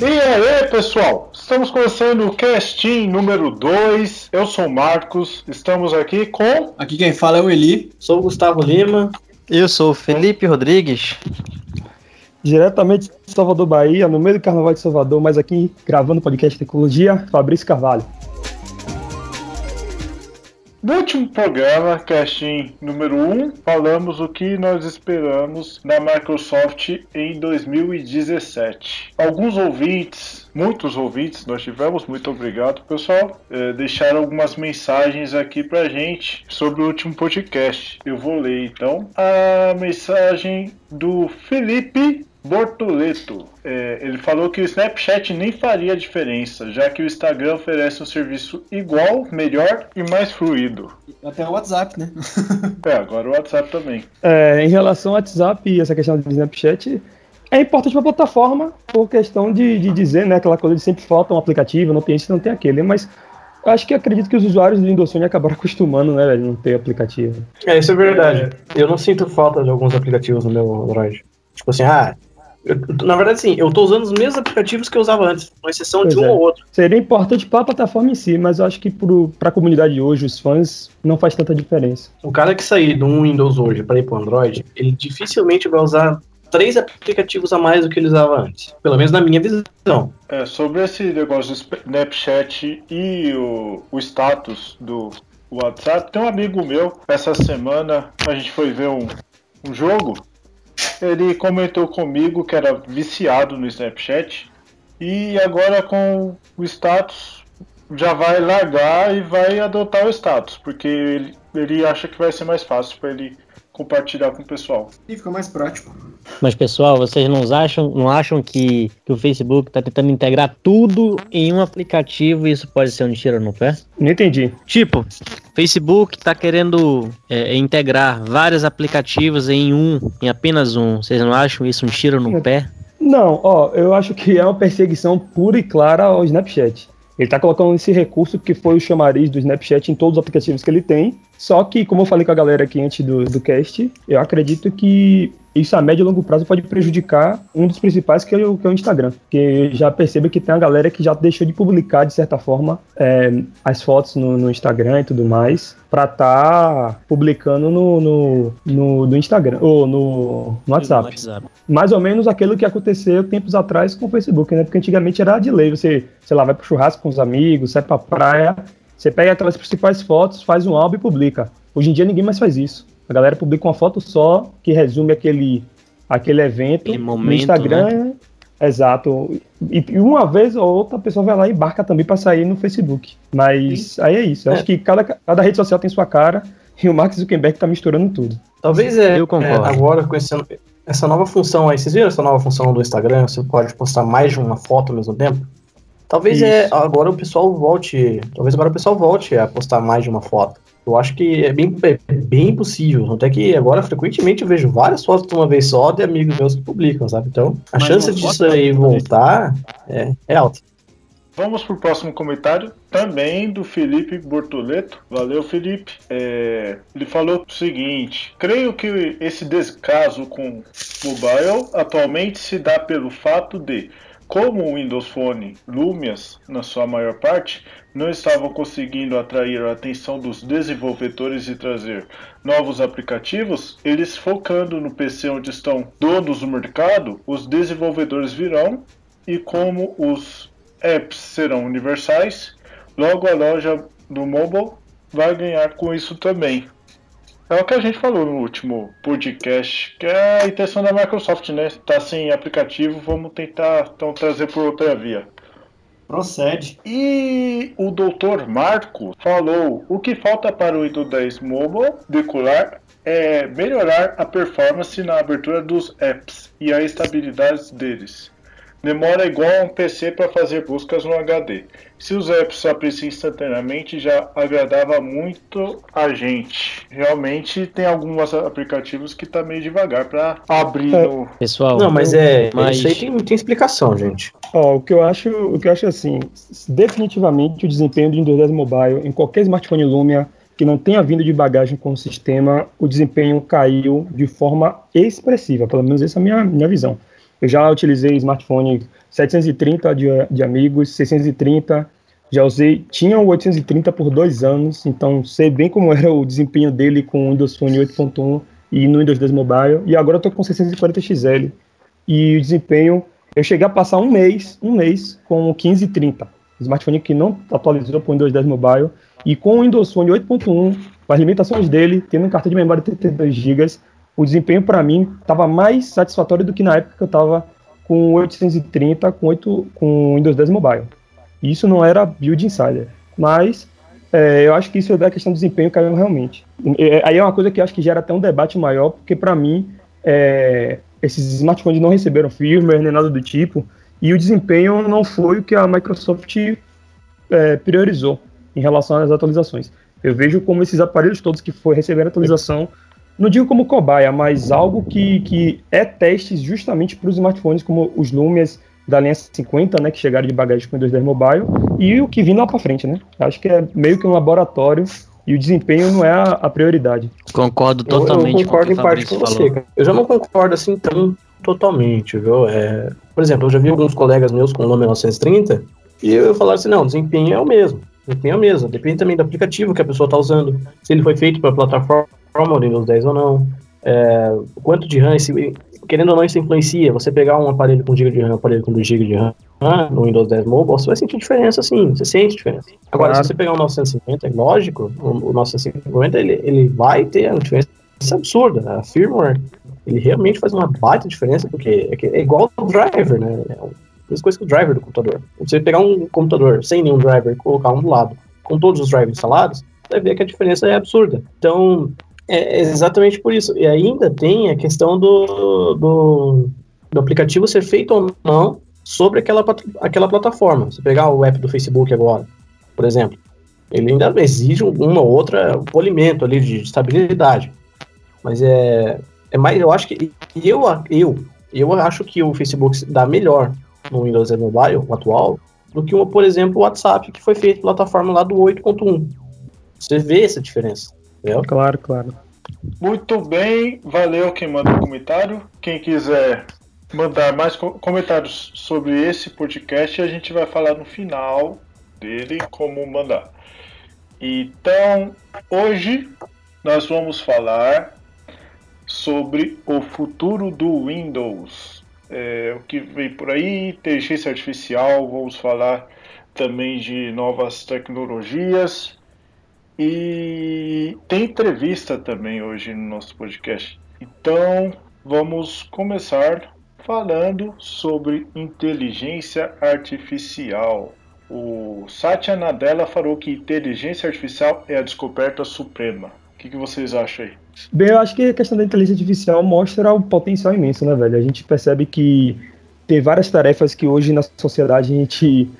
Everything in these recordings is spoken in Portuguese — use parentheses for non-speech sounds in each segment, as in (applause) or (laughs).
E aí, pessoal? Estamos começando o casting número 2. Eu sou o Marcos, estamos aqui com. Aqui quem fala é o Eli. Sou o Gustavo Lima. Eu sou o Felipe Rodrigues. Diretamente de Salvador, Bahia, no meio do Carnaval de Salvador, mas aqui gravando o podcast Tecnologia, Fabrício Carvalho. No último programa, casting número 1, um, falamos o que nós esperamos da Microsoft em 2017. Alguns ouvintes, muitos ouvintes nós tivemos, muito obrigado pessoal, é, deixaram algumas mensagens aqui pra gente sobre o último podcast. Eu vou ler então a mensagem do Felipe Bortoleto. É, ele falou que o Snapchat nem faria diferença, já que o Instagram oferece um serviço igual, melhor e mais fluido. Até o WhatsApp, né? (laughs) é, agora o WhatsApp também. É, em relação ao WhatsApp e essa questão do Snapchat, é importante para a plataforma por questão de, de dizer, né, aquela coisa de sempre falta um aplicativo, não tem esse, não tem aquele, mas acho que acredito que os usuários do Windows Phone acabaram (laughs) acostumando, né, velho, não ter aplicativo. É, isso é verdade. Eu não sinto falta de alguns aplicativos no meu Android. Tipo assim, ah, eu, na verdade, sim, eu estou usando os mesmos aplicativos que eu usava antes, com exceção pois de um é. ou outro. Seria importante para a plataforma em si, mas eu acho que para a comunidade de hoje, os fãs, não faz tanta diferença. O cara que sair do um Windows hoje para ir para o Android, ele dificilmente vai usar três aplicativos a mais do que ele usava antes. Pelo menos na minha visão. É, sobre esse negócio do Snapchat e o, o status do WhatsApp, tem um amigo meu, essa semana a gente foi ver um, um jogo ele comentou comigo que era viciado no Snapchat e agora com o status já vai largar e vai adotar o status, porque ele, ele acha que vai ser mais fácil para ele compartilhar com o pessoal. E fica mais prático. Mas pessoal, vocês não acham, não acham que, que o Facebook está tentando integrar tudo em um aplicativo e isso pode ser um tiro no pé? Não entendi. Tipo, Facebook está querendo é, integrar vários aplicativos em um, em apenas um. Vocês não acham isso um tiro no pé? Não, ó, eu acho que é uma perseguição pura e clara ao Snapchat. Ele está colocando esse recurso que foi o chamariz do Snapchat em todos os aplicativos que ele tem. Só que, como eu falei com a galera aqui antes do, do cast, eu acredito que isso a médio e longo prazo pode prejudicar um dos principais, que é o, que é o Instagram. Porque já percebo que tem a galera que já deixou de publicar, de certa forma, é, as fotos no, no, Instagram e tudo mais, estar tá publicando no, no, no, no, Instagram, ou no, no WhatsApp. WhatsApp. Mais ou menos aquilo que aconteceu tempos atrás com o Facebook, né? Porque antigamente era de lei, você, sei lá, vai pro churrasco com os amigos, sai pra praia, você pega aquelas principais fotos, faz um álbum e publica. Hoje em dia ninguém mais faz isso. A galera publica uma foto só que resume aquele, aquele evento momento, no Instagram. Né? Exato. E, e, uma vez ou outra a pessoa vai lá e embarca também para sair no Facebook. Mas Sim. aí é isso. Eu é. acho que cada, cada rede social tem sua cara e o Mark Zuckerberg tá misturando tudo. Talvez é, Eu concordo. É, agora com esse, essa nova função aí, vocês viram essa nova função do Instagram? Você pode postar mais de uma foto ao mesmo tempo? Talvez é, agora o pessoal volte. Talvez agora o pessoal volte a postar mais de uma foto. Eu acho que é bem, é bem possível. Até que agora, frequentemente, eu vejo várias fotos de uma vez só de amigos meus que publicam, sabe? Então, a Mas chance disso aí voltar é, é alta. Vamos para o próximo comentário, também do Felipe Bortoleto. Valeu, Felipe. É, ele falou o seguinte: creio que esse descaso com mobile atualmente se dá pelo fato de como o Windows Phone Lumias, na sua maior parte, não estavam conseguindo atrair a atenção dos desenvolvedores e trazer novos aplicativos, eles focando no PC onde estão donos do mercado, os desenvolvedores virão e como os apps serão universais, logo a loja do mobile vai ganhar com isso também. É o que a gente falou no último podcast, que é a intenção da Microsoft, né? Tá sem aplicativo, vamos tentar então trazer por outra via. Procede. E o Dr. Marco falou: o que falta para o Windows 10 Mobile decolar é melhorar a performance na abertura dos apps e a estabilidade deles. Demora igual a um PC para fazer buscas no HD. Se os apps abrissem instantaneamente, já agradava muito a gente. Realmente tem alguns aplicativos que tá meio devagar para abrir é. no. Pessoal, não, mas é. Mas... Isso aí tem, tem explicação, gente. Ó, o que eu acho, o que eu acho assim, definitivamente o desempenho do Windows 10 Mobile em qualquer smartphone Lumia que não tenha vindo de bagagem com o sistema, o desempenho caiu de forma expressiva, pelo menos essa é a minha, minha visão. Eu já utilizei smartphone 730 de, de amigos, 630, já usei, tinha o 830 por dois anos, então sei bem como era o desempenho dele com o Windows Phone 8.1 e no Windows 10 Mobile, e agora eu estou com 640 XL, e o desempenho, eu cheguei a passar um mês, um mês com o 1530, smartphone que não atualizou para o Windows 10 Mobile, e com o Windows Phone 8.1, com as limitações dele, tendo um cartão de memória de 32 GB, o desempenho para mim estava mais satisfatório do que na época que eu estava com 830 com, 8, com Windows 10 Mobile. Isso não era build insider, mas é, eu acho que isso é da questão do desempenho caiu realmente. É, aí é uma coisa que acho que gera até um debate maior, porque para mim é, esses smartphones não receberam firmware nem nada do tipo, e o desempenho não foi o que a Microsoft é, priorizou em relação às atualizações. Eu vejo como esses aparelhos todos que foi receber atualização, não digo como cobaia, mas algo que, que é testes justamente para os smartphones como os Lumias da linha 50, né, que chegaram de bagagem com o 210 Mobile, e o que vindo lá para frente, né? Acho que é meio que um laboratório e o desempenho não é a, a prioridade. Concordo totalmente. Eu, eu concordo em parte com você, cara. Eu já não concordo assim tão totalmente, viu? É, por exemplo, eu já vi alguns colegas meus com o nome 930 e eu falaram assim, não, o desempenho é o mesmo. Depende mesmo, depende também do aplicativo que a pessoa está usando, se ele foi feito para a plataforma Windows 10 ou não, é, quanto de RAM, se, querendo ou não, isso influencia. Você pegar um aparelho com GB de RAM, um aparelho com 2 GB de RAM no Windows 10 Mobile, você vai sentir diferença sim, você sente diferença. Agora, claro. se você pegar o 950, é lógico, o, o 950 ele, ele vai ter uma diferença absurda. A firmware, ele realmente faz uma baita diferença, porque é, é igual ao driver, né? É mesma coisa que o driver do computador. Você pegar um computador sem nenhum driver e colocar um do lado, com todos os drivers instalados, você vai ver que a diferença é absurda. Então, é exatamente por isso. E ainda tem a questão do, do, do aplicativo ser feito ou não sobre aquela, aquela plataforma. Você pegar o app do Facebook agora, por exemplo, ele ainda exige uma ou outra polimento ali de estabilidade. Mas é, é mais, eu acho que eu, eu, eu acho que o Facebook dá melhor no Windows Mobile, o atual, do que, uma, por exemplo, o WhatsApp, que foi feito plataforma lá do 8.1. Você vê essa diferença. Entendeu? Claro, claro. Muito bem, valeu quem mandou comentário. Quem quiser mandar mais comentários sobre esse podcast, a gente vai falar no final dele como mandar. Então, hoje nós vamos falar sobre o futuro do Windows é, o que vem por aí, inteligência artificial, vamos falar também de novas tecnologias. E tem entrevista também hoje no nosso podcast. Então, vamos começar falando sobre inteligência artificial. O Satya Nadella falou que inteligência artificial é a descoberta suprema. O que, que vocês acham aí? Bem, eu acho que a questão da inteligência artificial mostra um potencial imenso, né, velho? A gente percebe que tem várias tarefas que hoje na sociedade a gente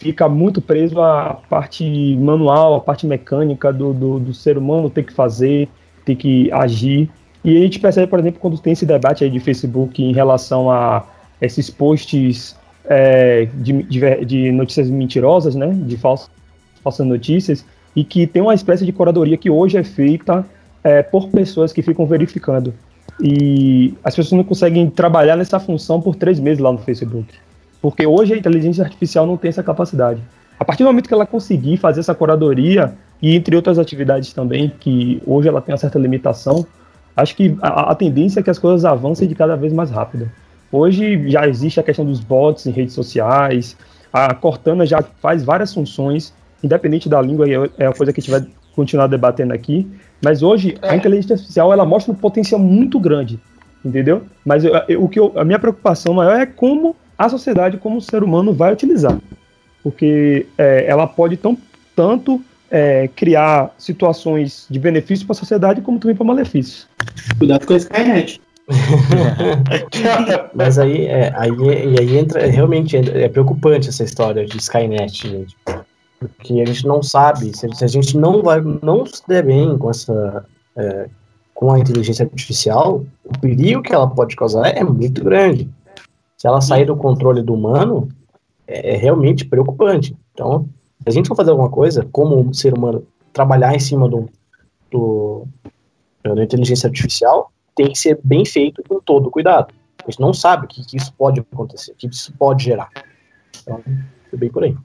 fica muito preso à parte manual, à parte mecânica do, do, do ser humano ter que fazer, ter que agir. E a gente percebe, por exemplo, quando tem esse debate aí de Facebook em relação a esses posts é, de, de, de, notícias mentirosas, né, de falsas, falsas notícias, e que tem uma espécie de curadoria que hoje é feita é, por pessoas que ficam verificando. E as pessoas não conseguem trabalhar nessa função por três meses lá no Facebook. Porque hoje a inteligência artificial não tem essa capacidade. A partir do momento que ela conseguir fazer essa curadoria, e entre outras atividades também, que hoje ela tem uma certa limitação, acho que a, a tendência é que as coisas avancem de cada vez mais rápido. Hoje já existe a questão dos bots em redes sociais, a Cortana já faz várias funções, independente da língua, é a coisa que a gente vai continuar debatendo aqui, mas hoje é. a inteligência artificial ela mostra um potencial muito grande, entendeu? Mas eu, eu, o que eu, a minha preocupação maior é como a sociedade, como o ser humano vai utilizar, porque é, ela pode tão, tanto é, criar situações de benefício para a sociedade como também para malefícios. Cuidado com a Skynet. (laughs) Mas aí, é, aí, aí entra realmente é preocupante essa história de Skynet, gente porque a gente não sabe se, se a gente não vai não se der bem com essa é, com a inteligência artificial o perigo que ela pode causar é muito grande se ela sair do controle do humano é, é realmente preocupante então se a gente for fazer alguma coisa como ser humano trabalhar em cima um, do, da inteligência artificial tem que ser bem feito com todo cuidado. A gente não sabe o que, que isso pode acontecer, o que isso pode gerar. Então, foi bem por aí.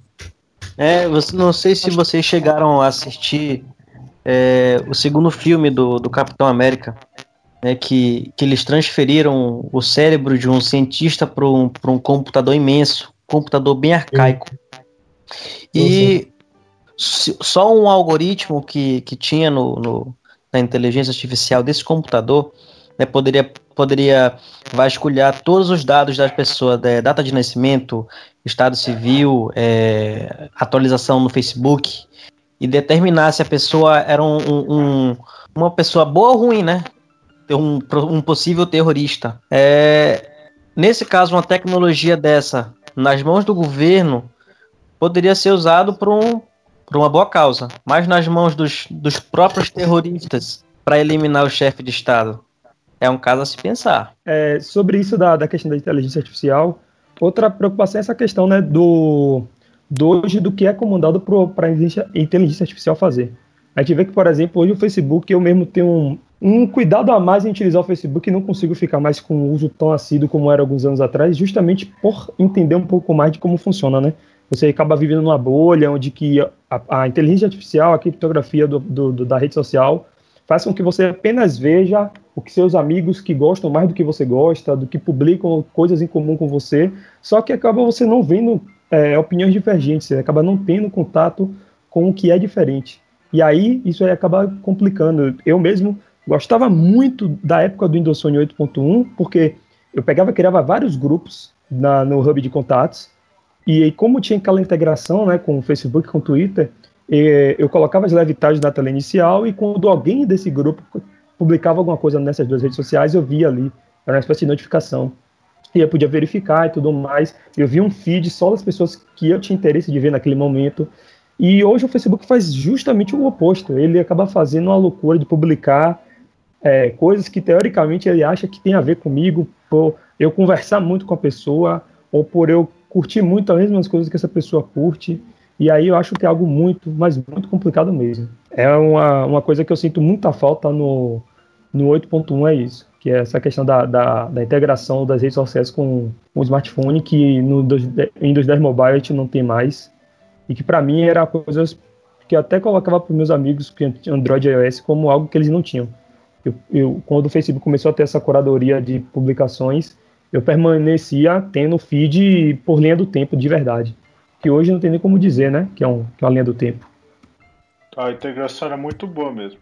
É, você, não sei se vocês chegaram a assistir é, o segundo filme do, do Capitão América, né, que, que eles transferiram o cérebro de um cientista para um, um computador imenso, computador bem arcaico. E só um algoritmo que, que tinha no, no, na inteligência artificial desse computador né, poderia, poderia vasculhar todos os dados das pessoas, né, data de nascimento, estado civil, é, atualização no Facebook, e determinar se a pessoa era um, um, uma pessoa boa ou ruim, né? Um, um possível terrorista. É, nesse caso, uma tecnologia dessa nas mãos do governo poderia ser usado por, um, por uma boa causa, mas nas mãos dos, dos próprios terroristas para eliminar o chefe de Estado. É um caso a se pensar. É, sobre isso da, da questão da inteligência artificial, outra preocupação é essa questão né, do, do hoje do que é comandado para a inteligência artificial fazer. A gente vê que, por exemplo, hoje o Facebook, eu mesmo tenho um, um cuidado a mais em utilizar o Facebook e não consigo ficar mais com o uso tão assíduo como era alguns anos atrás, justamente por entender um pouco mais de como funciona, né? Você acaba vivendo numa bolha onde que a, a inteligência artificial, a criptografia do, do, do, da rede social faz com que você apenas veja o que seus amigos que gostam mais do que você gosta, do que publicam coisas em comum com você, só que acaba você não vendo é, opiniões divergentes, você acaba não tendo contato com o que é diferente. E aí isso aí acaba complicando. Eu mesmo gostava muito da época do Windows Phone 8.1, porque eu pegava criava vários grupos na, no hub de contatos, e aí, como tinha aquela integração né, com o Facebook, com o Twitter, eu colocava as levitagens na tela inicial e quando alguém desse grupo publicava alguma coisa nessas duas redes sociais, eu via ali, era uma espécie de notificação. E eu podia verificar e tudo mais. Eu via um feed só das pessoas que eu tinha interesse de ver naquele momento. E hoje o Facebook faz justamente o oposto. Ele acaba fazendo uma loucura de publicar é, coisas que teoricamente ele acha que tem a ver comigo, por eu conversar muito com a pessoa, ou por eu curtir muito as mesmas coisas que essa pessoa curte. E aí eu acho que é algo muito, mas muito complicado mesmo. É uma, uma coisa que eu sinto muita falta no, no 8.1 é isso, que é essa questão da, da, da integração das redes sociais com, o smartphone, que no Windows 10 Mobile a gente não tem mais, e que para mim era coisas que eu até colocava para meus amigos que Android e iOS como algo que eles não tinham. Eu, eu, quando o Facebook começou a ter essa curadoria de publicações, eu permanecia tendo feed por linha do tempo de verdade que hoje não tem nem como dizer, né? Que é, um, que é uma linha do tempo. A integração era muito boa mesmo.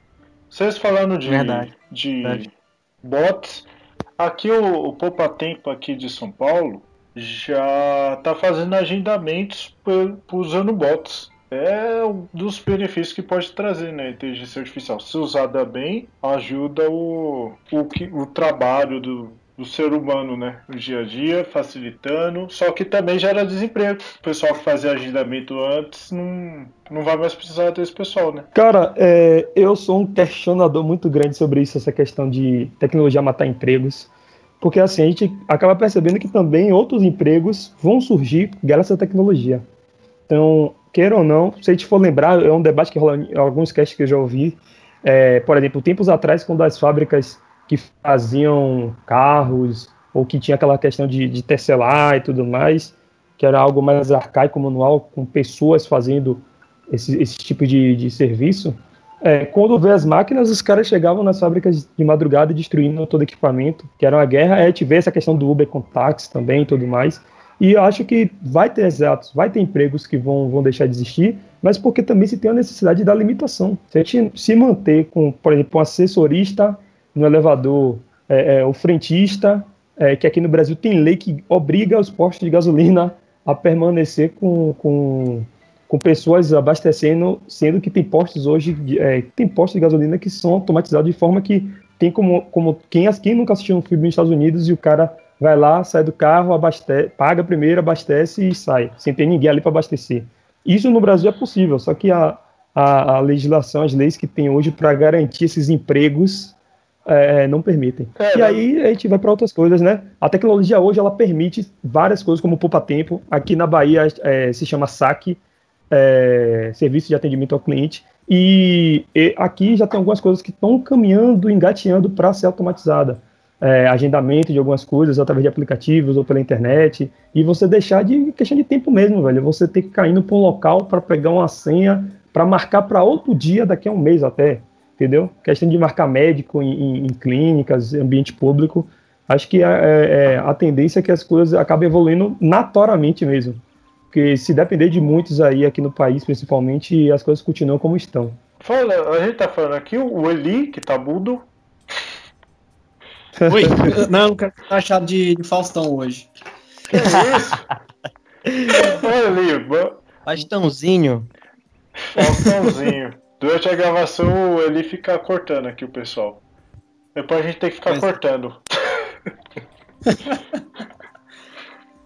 Vocês falando de, Verdade. de Verdade. bots, aqui o, o Poupa Tempo aqui de São Paulo já está fazendo agendamentos usando bots. É um dos benefícios que pode trazer, né? A inteligência artificial. Se usada bem, ajuda o, o, o trabalho do, do ser humano, né? No dia a dia, facilitando. Só que também gera desemprego. O pessoal que fazia agendamento antes não, não vai mais precisar desse pessoal, né? Cara, é, eu sou um questionador muito grande sobre isso, essa questão de tecnologia matar empregos. Porque assim, a gente acaba percebendo que também outros empregos vão surgir graças à tecnologia. Então, queira ou não, se a gente for lembrar, é um debate que rola em alguns casts que eu já ouvi. É, por exemplo, tempos atrás, quando as fábricas que faziam carros ou que tinha aquela questão de, de e tudo mais, que era algo mais arcaico, manual, com pessoas fazendo esse, esse tipo de, de serviço. É, quando vê as máquinas, os caras chegavam nas fábricas de madrugada destruindo todo equipamento, que era uma guerra. Aí a gente vê essa questão do Uber com táxi também e tudo mais. E acho que vai ter exatos, vai ter empregos que vão, vão deixar de existir, mas porque também se tem a necessidade da limitação. Se a gente se manter com, por exemplo, um assessorista no elevador, é, é, o frentista, é, que aqui no Brasil tem lei que obriga os postos de gasolina a permanecer com, com, com pessoas abastecendo, sendo que tem postos hoje, é, tem postos de gasolina que são automatizados de forma que tem como, como quem, quem nunca assistiu um filme nos Estados Unidos e o cara vai lá, sai do carro, abastece, paga primeiro, abastece e sai, sem ter ninguém ali para abastecer. Isso no Brasil é possível, só que a, a, a legislação, as leis que tem hoje para garantir esses empregos é, é, não permitem. É, e aí a gente vai para outras coisas, né? A tecnologia hoje ela permite várias coisas como poupa-tempo. Aqui na Bahia é, se chama SAC, é, Serviço de Atendimento ao Cliente, E, e aqui já tem algumas coisas que estão caminhando, engateando para ser automatizada. É, agendamento de algumas coisas através de aplicativos ou pela internet. E você deixar de questão de tempo mesmo, velho. Você ter que cair para um local para pegar uma senha para marcar para outro dia daqui a um mês até. Entendeu? Questão de marcar médico em, em, em clínicas, ambiente público. Acho que é, é, é, a tendência é que as coisas acabem evoluindo naturalmente mesmo. Porque se depender de muitos aí aqui no país, principalmente, as coisas continuam como estão. Fala, a gente tá falando aqui, o Eli, que tá mudo. Oi, (laughs) não, não quero ficar achado de, de Faustão hoje. Que isso? Olha ali, Faustãozinho. Faustãozinho. Durante a gravação, ele fica cortando aqui o pessoal. Depois a gente tem que ficar Mas... cortando. (laughs)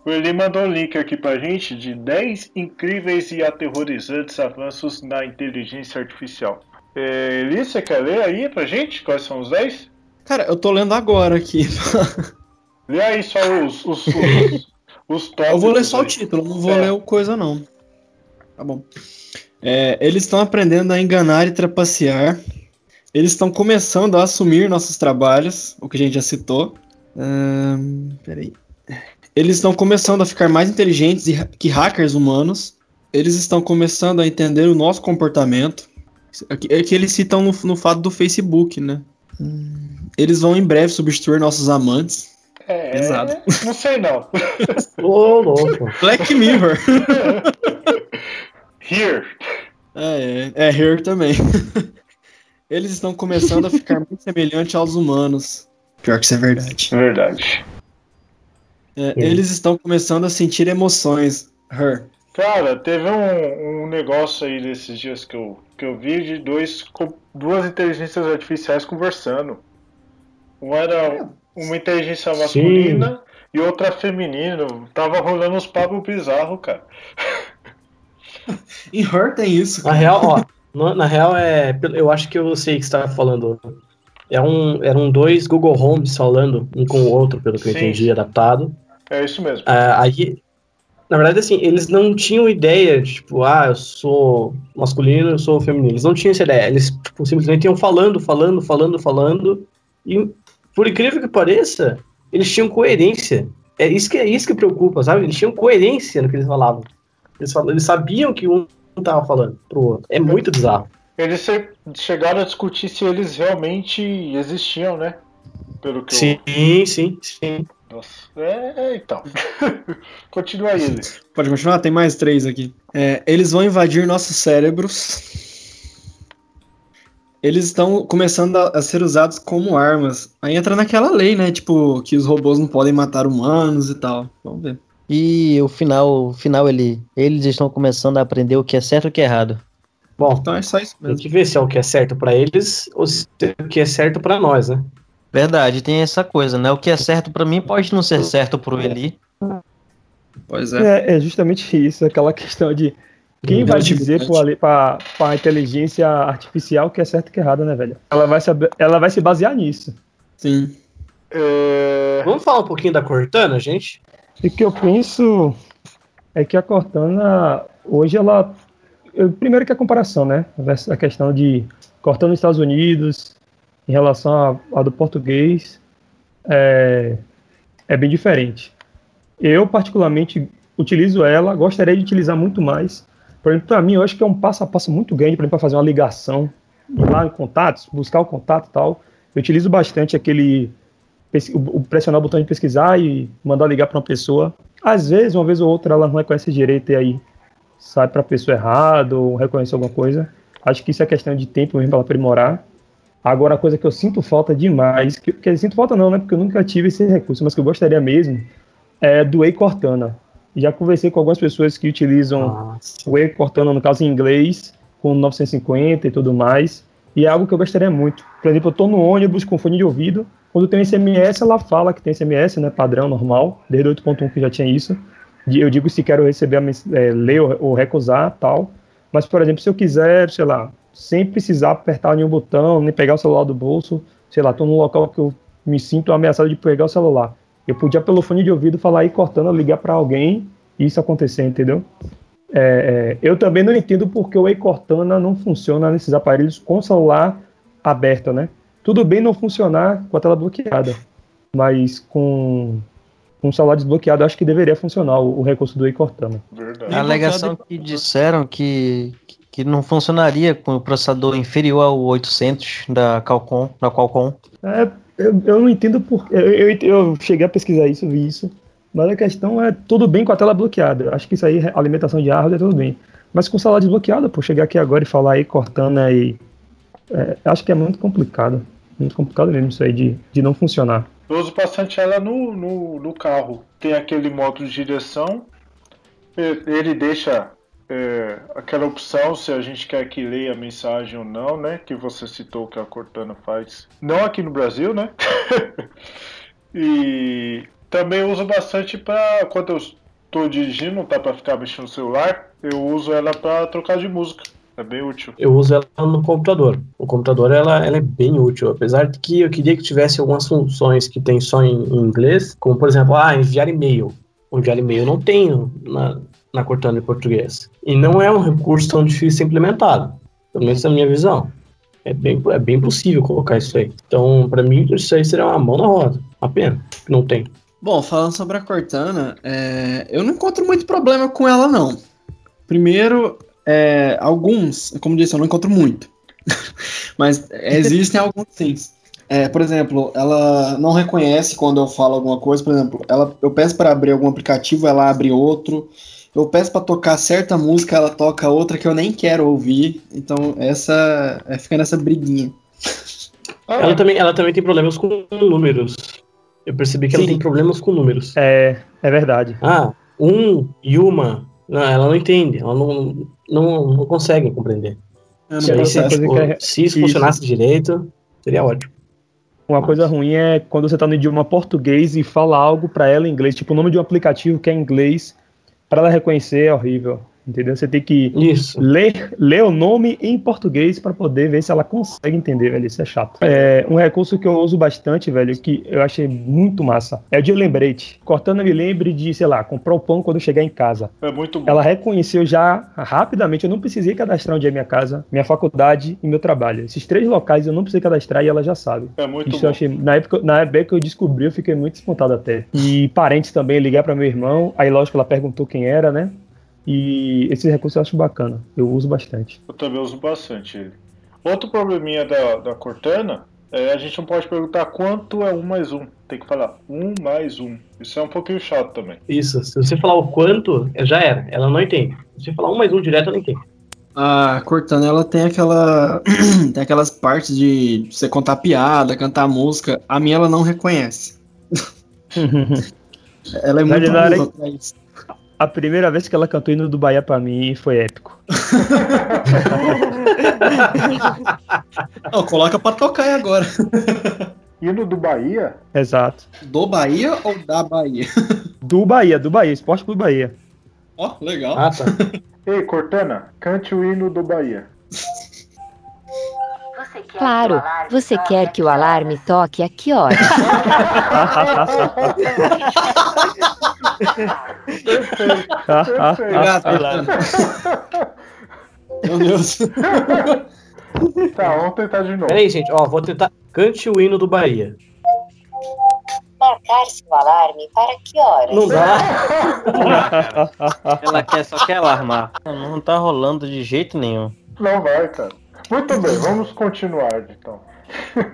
O Eli mandou um link aqui pra gente de 10 incríveis e aterrorizantes avanços na inteligência artificial. É, Eli, você quer ler aí pra gente? Quais são os 10? Cara, eu tô lendo agora aqui. (laughs) Lê aí só os, os, os, (laughs) os tópicos. Eu vou ler só aí. o título, não vou é. ler o coisa não. Tá bom. É, eles estão aprendendo a enganar e trapacear. Eles estão começando a assumir nossos trabalhos, o que a gente já citou. Hum, peraí. Eles estão começando a ficar mais inteligentes que hackers humanos. Eles estão começando a entender o nosso comportamento. É que eles citam no, no fato do Facebook, né? Eles vão em breve substituir nossos amantes. É, Exato. não sei não. (laughs) Ô, oh, louco. Black Mirror. (laughs) Here. É, é, é Here também. (laughs) Eles estão começando a ficar muito semelhantes aos humanos. Pior que isso é verdade. É verdade. É, eles estão começando a sentir emoções. Her. Cara, teve um, um negócio aí desses dias que eu, que eu vi de dois, duas inteligências artificiais conversando. Um era uma inteligência masculina Sim. e outra feminina. Tava rolando uns papos bizarros, cara. (laughs) em Her tem isso. Na real, ó. Na real, é. Eu acho que eu sei o que você tava falando. É um, eram dois Google Homes falando um com o outro, pelo que Sim. eu entendi, adaptado. É isso mesmo. Uh, aí, na verdade, assim, eles não tinham ideia de, tipo, ah, eu sou masculino, eu sou feminino. Eles não tinham essa ideia. Eles, tipo, simplesmente iam falando, falando, falando, falando. E, por incrível que pareça, eles tinham coerência. É isso que, é isso que preocupa, sabe? Eles tinham coerência no que eles falavam. Eles, falavam, eles sabiam que um estava falando pro outro. É muito bizarro. Eles chegaram a discutir se eles realmente existiam, né? Pelo que sim, eu... sim, sim. Nossa, é, então. (laughs) Continua aí. Pode continuar? Tem mais três aqui. É, eles vão invadir nossos cérebros. Eles estão começando a, a, ser usados como armas. Aí entra naquela lei, né? Tipo, que os robôs não podem matar humanos e tal. Vamos ver. E o final, o final ele, eles estão começando a aprender o que é certo e o que é errado. Bom, então é só isso mesmo. Tem que ver se é o que é certo para eles ou se é o que é certo para nós, né? Verdade, tem essa coisa, né? O que é certo para mim pode não ser certo pro Eli. Pois é. é. É, justamente isso, aquela questão de quem vai dizer para a inteligência artificial que é certo e que é errado, né, velho? Ela vai, saber, ela vai se basear nisso. Sim. É... Vamos falar um pouquinho da Cortana, gente? O que eu penso é que a Cortana, hoje, ela. Primeiro que a comparação, né? A questão de Cortana nos Estados Unidos, em relação à do português é, é bem diferente. Eu, particularmente, utilizo ela, gostaria de utilizar muito mais. Para mim, eu acho que é um passo a passo muito grande para fazer uma ligação, ir lá em contatos, buscar o contato e tal. Eu utilizo bastante aquele o pressionar o botão de pesquisar e mandar ligar para uma pessoa. Às vezes, uma vez ou outra, ela não reconhece direito e aí sai para a pessoa errada ou reconhece alguma coisa. Acho que isso é questão de tempo mesmo para aprimorar. Agora, a coisa que eu sinto falta demais, que, que sinto falta não, né? Porque eu nunca tive esse recurso, mas que eu gostaria mesmo, é do Whey Cortana. Já conversei com algumas pessoas que utilizam ah, o Whey Cortana, no caso em inglês, com 950 e tudo mais, e é algo que eu gostaria muito. Por exemplo, eu estou no ônibus com fone de ouvido, quando tem SMS, ela fala que tem SMS, né, padrão, normal, desde 8.1 que já tinha isso. Eu digo se quero receber, é, ler ou recusar, tal. Mas, por exemplo, se eu quiser, sei lá, sem precisar apertar nenhum botão, nem pegar o celular do bolso. Sei lá, estou num local que eu me sinto ameaçado de pegar o celular. Eu podia, pelo fone de ouvido, falar aí cortando, ligar para alguém e isso acontecer, entendeu? É, é, eu também não entendo porque o Whey Cortana não funciona nesses aparelhos com celular aberto, né? Tudo bem não funcionar com a tela bloqueada, mas com com o celular desbloqueado, acho que deveria funcionar o, o recurso do Whey Cortana. Verdade. A alegação que disseram que, que não funcionaria com o processador inferior ao 800 da Qualcomm, da Qualcomm. É, eu, eu não entendo por eu, eu, eu cheguei a pesquisar isso, vi isso, mas a questão é tudo bem com a tela bloqueada. Acho que isso aí, alimentação de hardware, é tudo bem. Mas com o celular desbloqueado, por chegar aqui agora e falar aí cortando aí, é, acho que é muito complicado. Muito complicado mesmo isso aí de, de não funcionar. Eu uso bastante ela no, no, no carro. Tem aquele modo de direção. Ele deixa é, aquela opção se a gente quer que leia a mensagem ou não, né? Que você citou que a Cortana faz. Não aqui no Brasil, né? (laughs) e também uso bastante para quando eu estou dirigindo, não tá para ficar mexendo no celular, eu uso ela para trocar de música. É bem útil. Eu uso ela no computador. O computador ela, ela é bem útil, apesar de que eu queria que tivesse algumas funções que tem só em, em inglês, como por exemplo, ah, enviar e-mail. Enviar e-mail não tenho na, na Cortana em português. E não é um recurso tão difícil de ser implementado, pelo menos na minha visão. É bem, é bem possível colocar isso aí. Então, para mim, isso aí seria uma mão na roda. Uma pena não tem. Bom, falando sobre a Cortana, é, eu não encontro muito problema com ela, não. Primeiro, é, alguns, como disse, eu não encontro muito. (laughs) Mas existem alguns sim. É, por exemplo, ela não reconhece quando eu falo alguma coisa. Por exemplo, ela, eu peço para abrir algum aplicativo, ela abre outro. Eu peço para tocar certa música, ela toca outra que eu nem quero ouvir. Então, essa é, fica nessa briguinha. Ela também, ela também tem problemas com números. Eu percebi que Sim. ela tem problemas com números. É, é verdade. Ah, um e uma. Não, ela não entende. Ela não, não, não consegue compreender. Se, aí, se, tipo, é... se isso, isso funcionasse direito, seria ótimo. Uma coisa ruim é quando você tá no idioma português e fala algo para ela em inglês, tipo o nome de um aplicativo que é em inglês, para ela reconhecer é horrível. Entendeu? Você tem que Isso. Ler, ler o nome em português para poder ver se ela consegue entender, velho. Isso é chato. É, um recurso que eu uso bastante, velho, que eu achei muito massa, é o de lembrete. Cortando me lembre de, sei lá, comprar o pão quando chegar em casa. É muito bom. Ela reconheceu já rapidamente, eu não precisei cadastrar onde é minha casa, minha faculdade e meu trabalho. Esses três locais eu não precisei cadastrar e ela já sabe. É muito Isso bom. eu achei, na época, na época que eu descobri, eu fiquei muito espantado até. E parentes também, ligar para meu irmão, aí lógico ela perguntou quem era, né? E esse recurso eu acho bacana, eu uso bastante. Eu também uso bastante ele. Outro probleminha da, da Cortana é a gente não pode perguntar quanto é um mais um. Tem que falar um mais um. Isso é um pouquinho chato também. Isso, se você falar o quanto, já era. Ela não entende. Se você falar um mais um direto, ela entende. A Cortana, ela tem aquela. (clears throat) tem aquelas partes de você contar piada, cantar música. A minha ela não reconhece. (laughs) ela é muito boa pra isso. A primeira vez que ela cantou hino do Bahia pra mim foi épico. (laughs) Não, coloca pra tocar aí agora. Hino do Bahia? Exato. Do Bahia ou da Bahia? Do Bahia, do Bahia, Esporte Clube Bahia. Ó, oh, legal. Ah, tá. (laughs) Ei, Cortana, cante o hino do Bahia. Claro, você quer que o alarme toque a que hora? Perfeito, perfeito. Meu Deus. (laughs) Tá, vamos tentar de novo. Peraí, gente, ó, vou tentar. Cante o hino do Bahia. Marcar seu alarme para que horas? Não dá. (laughs) Ela quer, só quer alarmar. Não tá rolando de jeito nenhum. Não vai, cara. Muito bem, vamos continuar então.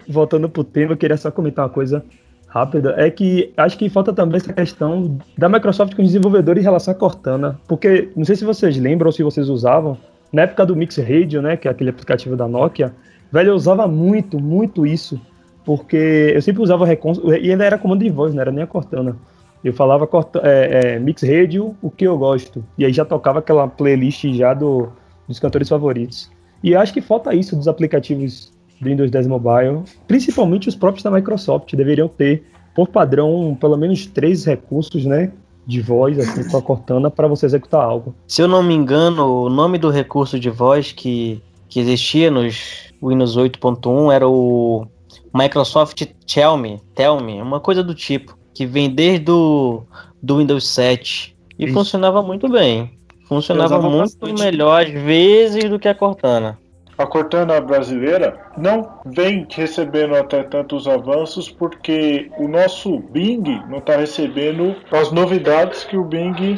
Voltando pro tema, eu queria só comentar uma coisa rápida. É que acho que falta também essa questão da Microsoft com o desenvolvedor em relação à Cortana. Porque, não sei se vocês lembram ou se vocês usavam, na época do Mix Radio, né, que é aquele aplicativo da Nokia, velho, eu usava muito, muito isso. Porque eu sempre usava recon... e ainda era comando de voz, não era nem a Cortana. Eu falava é, é, Mix Radio, o que eu gosto. E aí já tocava aquela playlist já do, dos cantores favoritos. E acho que falta isso dos aplicativos do Windows 10 Mobile, principalmente os próprios da Microsoft, deveriam ter, por padrão, pelo menos três recursos, né? De voz, assim, com a Cortana, para você executar algo. Se eu não me engano, o nome do recurso de voz que, que existia nos Windows 8.1 era o Microsoft Tell Me, Tell Me, uma coisa do tipo, que vem desde o do Windows 7 e Isso. funcionava muito bem. Funcionava muito melhor às vezes do que a Cortana. A Cortana brasileira não vem recebendo até tantos avanços porque o nosso Bing não está recebendo as novidades que o Bing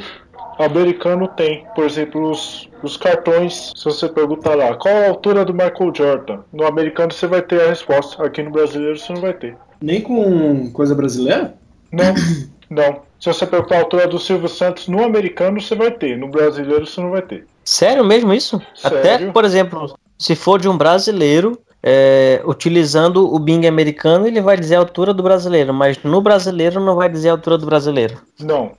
americano tem. Por exemplo, os, os cartões, se você perguntar lá, qual a altura do Michael Jordan? No americano você vai ter a resposta, aqui no brasileiro você não vai ter. Nem com coisa brasileira? Não, (coughs) não. Se você perguntar a altura do Silvio Santos no americano, você vai ter. No brasileiro, você não vai ter. Sério mesmo isso? Sério? Até, por exemplo, se for de um brasileiro, é, utilizando o Bing americano, ele vai dizer a altura do brasileiro, mas no brasileiro não vai dizer a altura do brasileiro. Não.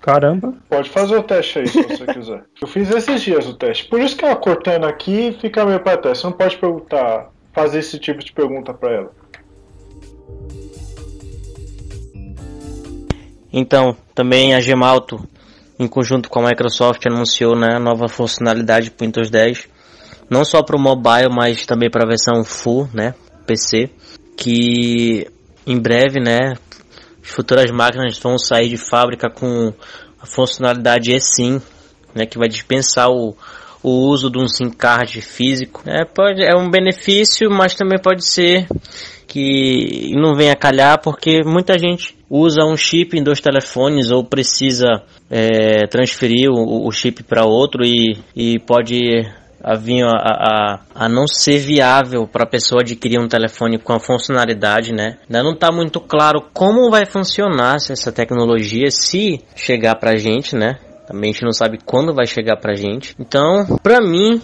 Caramba. Pode fazer o teste aí se você quiser. Eu fiz esses dias o teste. Por isso que ela cortando aqui fica meio para teste. Você não pode perguntar, fazer esse tipo de pergunta para ela. Então, também a Gemalto, em conjunto com a Microsoft, anunciou né, a nova funcionalidade para o Windows 10, não só para o mobile, mas também para a versão full, né, PC, que em breve, né, as futuras máquinas vão sair de fábrica com a funcionalidade eSIM, né, que vai dispensar o, o uso de um SIM card físico. É, pode, é um benefício, mas também pode ser que não venha calhar porque muita gente usa um chip em dois telefones ou precisa é, transferir o, o chip para outro e, e pode vir a, a, a não ser viável para a pessoa adquirir um telefone com a funcionalidade, né? Ainda não está muito claro como vai funcionar essa tecnologia se chegar para a gente, né? Também a gente não sabe quando vai chegar para a gente. Então, para mim,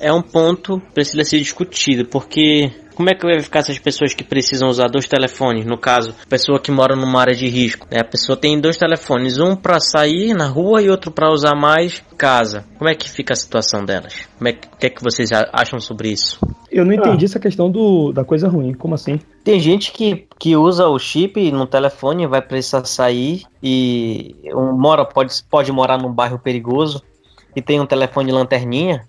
é um ponto que precisa ser discutido, porque como é que vai ficar essas pessoas que precisam usar dois telefones? No caso, pessoa que mora numa área de risco. Né? A pessoa tem dois telefones, um para sair na rua e outro para usar mais casa. Como é que fica a situação delas? Como é que, que, é que vocês acham sobre isso? Eu não entendi ah. essa questão do, da coisa ruim. Como assim? Tem gente que, que usa o chip no telefone, vai precisar sair e um, mora, pode, pode morar num bairro perigoso e tem um telefone lanterninha,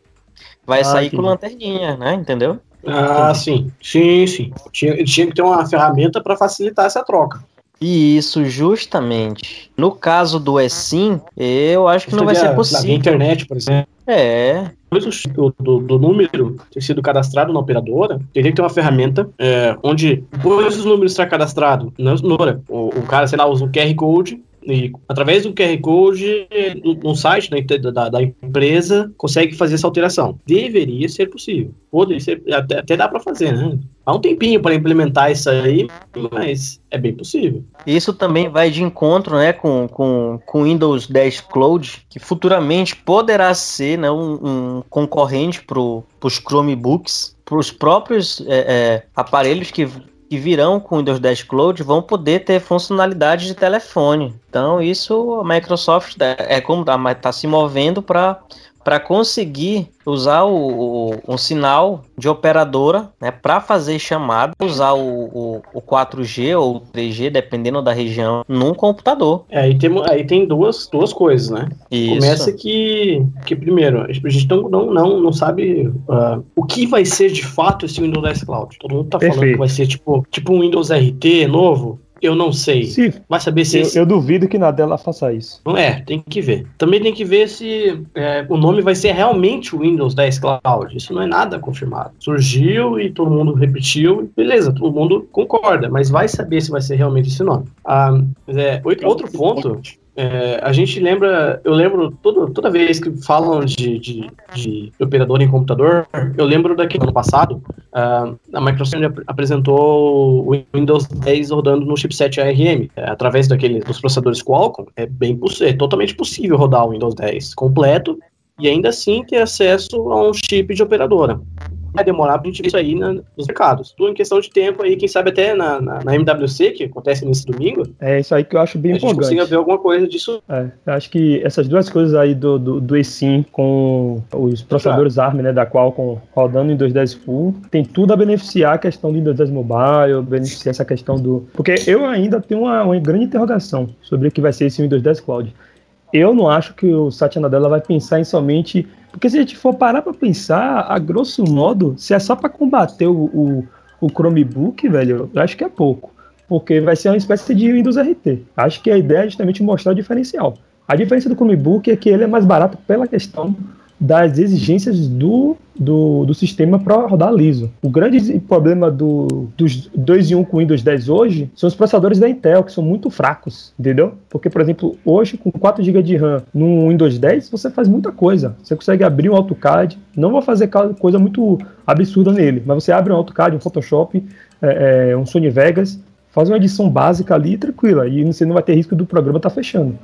vai ah, sair com lanterninha, né? Entendeu? Ah, sim. Sim, sim. Tinha, tinha que ter uma ferramenta para facilitar essa troca. Isso, justamente. No caso do eSIM, eu acho que Você não vai ser possível. Na internet, por exemplo. É. Do, do, do, número ter sido cadastrado na operadora, teria que ter uma ferramenta é, onde, depois dos números estar cadastrado na operadora, o, o cara, sei lá, usa um QR Code através do QR Code no site né, da, da, empresa consegue fazer essa alteração. Deveria ser possível. Poderia ser, até, até dá para fazer, né? Há um tempinho para implementar isso aí, mas é bem possível. Isso também vai de encontro né, com, com, com Windows 10 Cloud, que futuramente poderá ser né, um, um concorrente para os Chromebooks, para os próprios é, é, aparelhos que que virão com o Windows 10 Cloud vão poder ter funcionalidade de telefone. Então isso a Microsoft é, é como está tá se movendo para para conseguir usar o, o, um sinal de operadora né, para fazer chamada, usar o, o, o 4G ou 3G, dependendo da região, num computador. É, aí tem, aí tem duas, duas coisas, né? Isso. Começa que, que primeiro, a gente não, não, não, não sabe uh, o que vai ser de fato esse Windows 10 Cloud. Todo mundo tá Perfeito. falando que vai ser tipo, tipo um Windows RT novo, eu não sei. Sim. Vai saber se. Eu, eu, duvido que na dela faça isso. Não é, tem que ver. Também tem que ver se é, o nome vai ser realmente o Windows 10 Cloud. Isso não é nada confirmado. Surgiu e todo mundo repetiu, beleza, todo mundo concorda, mas vai saber se vai ser realmente esse nome. Ah, é, outro ponto é, a gente lembra, eu lembro todo, toda vez que falam de, de, de, operador em computador, eu lembro daquele ano passado, uh, a Microsoft apresentou o Windows 10 rodando no chipset ARM, é, através daquele, dos processadores Qualcomm, é bem é totalmente possível rodar o Windows 10 completo e ainda assim ter acesso a um chip de operadora vai demorar pra gente ver isso aí na, nos mercados. Tudo em questão de tempo aí, quem sabe até na, na, na, MWC, que acontece nesse domingo. É isso aí que eu acho bem importante. A gente consiga ver alguma coisa disso. É, eu acho que essas duas coisas aí do, do, do eSIM com os processadores claro. ARM, né, da Qualcomm rodando em 2.10 Full, tem tudo a beneficiar a questão do Windows 10 Mobile, beneficiar essa questão do... Porque eu ainda tenho uma, uma grande interrogação sobre o que vai ser esse Windows 10 Cloud. Eu não acho que o Satya Nadella vai pensar em somente porque se a gente for parar para pensar, a grosso modo, se é só para combater o, o, o Chromebook, velho, eu acho que é pouco. Porque vai ser uma espécie de Windows RT. Acho que a ideia é justamente mostrar o diferencial. A diferença do Chromebook é que ele é mais barato pela questão das exigências do, do, do sistema para rodar liso. O grande problema do, dos 2 em 1 com Windows 10 hoje são os processadores da Intel, que são muito fracos, entendeu? Porque, por exemplo, hoje com 4 GB de RAM no Windows 10, você faz muita coisa. Você consegue abrir um AutoCAD, não vou fazer coisa muito absurda nele, mas você abre um AutoCAD, um Photoshop, é, é, um Sony Vegas, faz uma edição básica ali tranquila, e você não vai ter risco do programa estar tá fechando.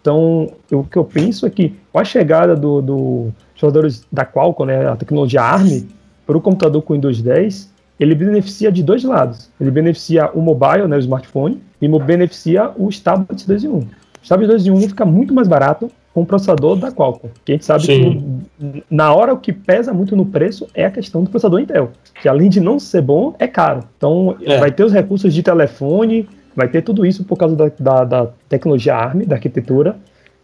Então, eu, o que eu penso é que com a chegada do, do jogadores da Qualcomm, né, a tecnologia ARM, para o computador com Windows 10, ele beneficia de dois lados. Ele beneficia o mobile, né, o smartphone, e beneficia os tablets 2 em 1. Os tablets 2 em 1 fica muito mais barato com o processador da Qualcomm. Que a gente sabe Sim. que na hora o que pesa muito no preço é a questão do processador Intel, que além de não ser bom, é caro. Então é. vai ter os recursos de telefone, Vai ter tudo isso por causa da, da, da tecnologia ARM, da arquitetura.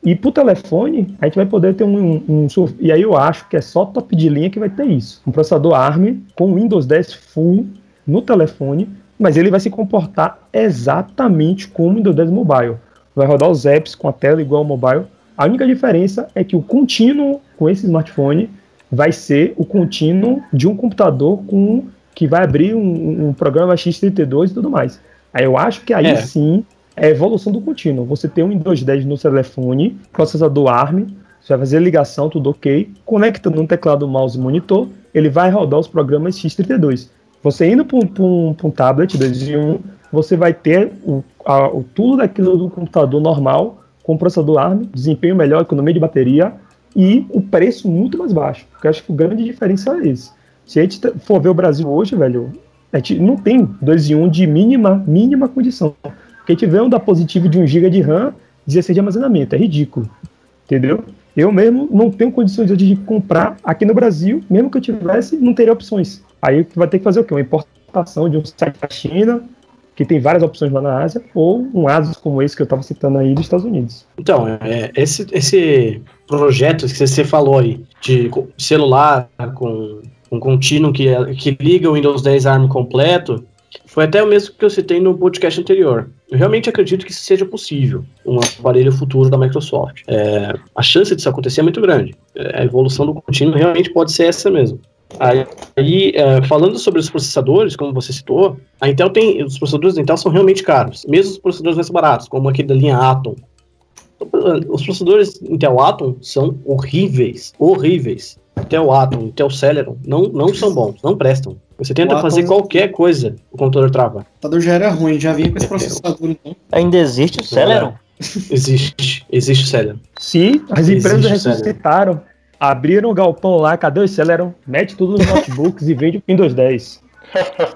E o telefone, a gente vai poder ter um, um, um, E aí eu acho que é só top de linha que vai ter isso. Um processador ARM com Windows 10 full no telefone, mas ele vai se comportar exatamente como o Windows 10 Mobile. Vai rodar os apps com a tela igual ao mobile. A única diferença é que o contínuo com esse smartphone vai ser o contínuo de um computador com que vai abrir um, um programa x32 e tudo mais. Aí eu acho que aí é. sim é a evolução do contínuo. Você tem um Windows 10 no telefone, processador ARM, você vai fazer ligação, tudo ok, conecta no teclado, mouse e monitor, ele vai rodar os programas X32. Você indo para um, um, tablet 2 em 1, você vai ter o, a, o, tudo daquilo do computador normal, com processador ARM, desempenho melhor, economia de bateria e o preço muito mais baixo. Porque eu acho que a grande diferença é esse. Se a gente for ver o Brasil hoje, velho, gente não tem 2 em 1 um de mínima, mínima condição. Porque vê um da positivo de 1 GB de RAM, 16 de armazenamento. É ridículo. Entendeu? Eu mesmo não tenho condições de comprar aqui no Brasil, mesmo que eu tivesse, não teria opções. Aí vai ter que fazer o quê? Uma importação de um site da China, que tem várias opções lá na Ásia, ou um Asus como esse que eu estava citando aí dos Estados Unidos. Então, é, esse, esse projeto que você falou aí, de celular com um contínuo que, que liga o Windows 10 ARM completo, foi até o mesmo que eu citei no podcast anterior. Eu realmente acredito que isso seja possível, um aparelho futuro da Microsoft. É, a chance disso acontecer é muito grande. É, a evolução do contínuo realmente pode ser essa mesmo. Aí, aí é, falando sobre os processadores, como você citou, a Intel tem. Os processadores da Intel são realmente caros, mesmo os processadores mais baratos, como aquele da linha Atom. Os processadores Intel Atom são horríveis, horríveis. Intel Atom, Intel Celeron, não, não são bons, não prestam. Você tenta fazer qualquer coisa, o computador trava. O computador já era ruim, já vinha com esse processador então. Ainda existe o Celeron? Existe, existe o Celeron. Sim, as empresas ressuscitaram, abriram o galpão lá, cadê o Celeron? Mete tudo nos notebooks (laughs) e vende o Windows 10.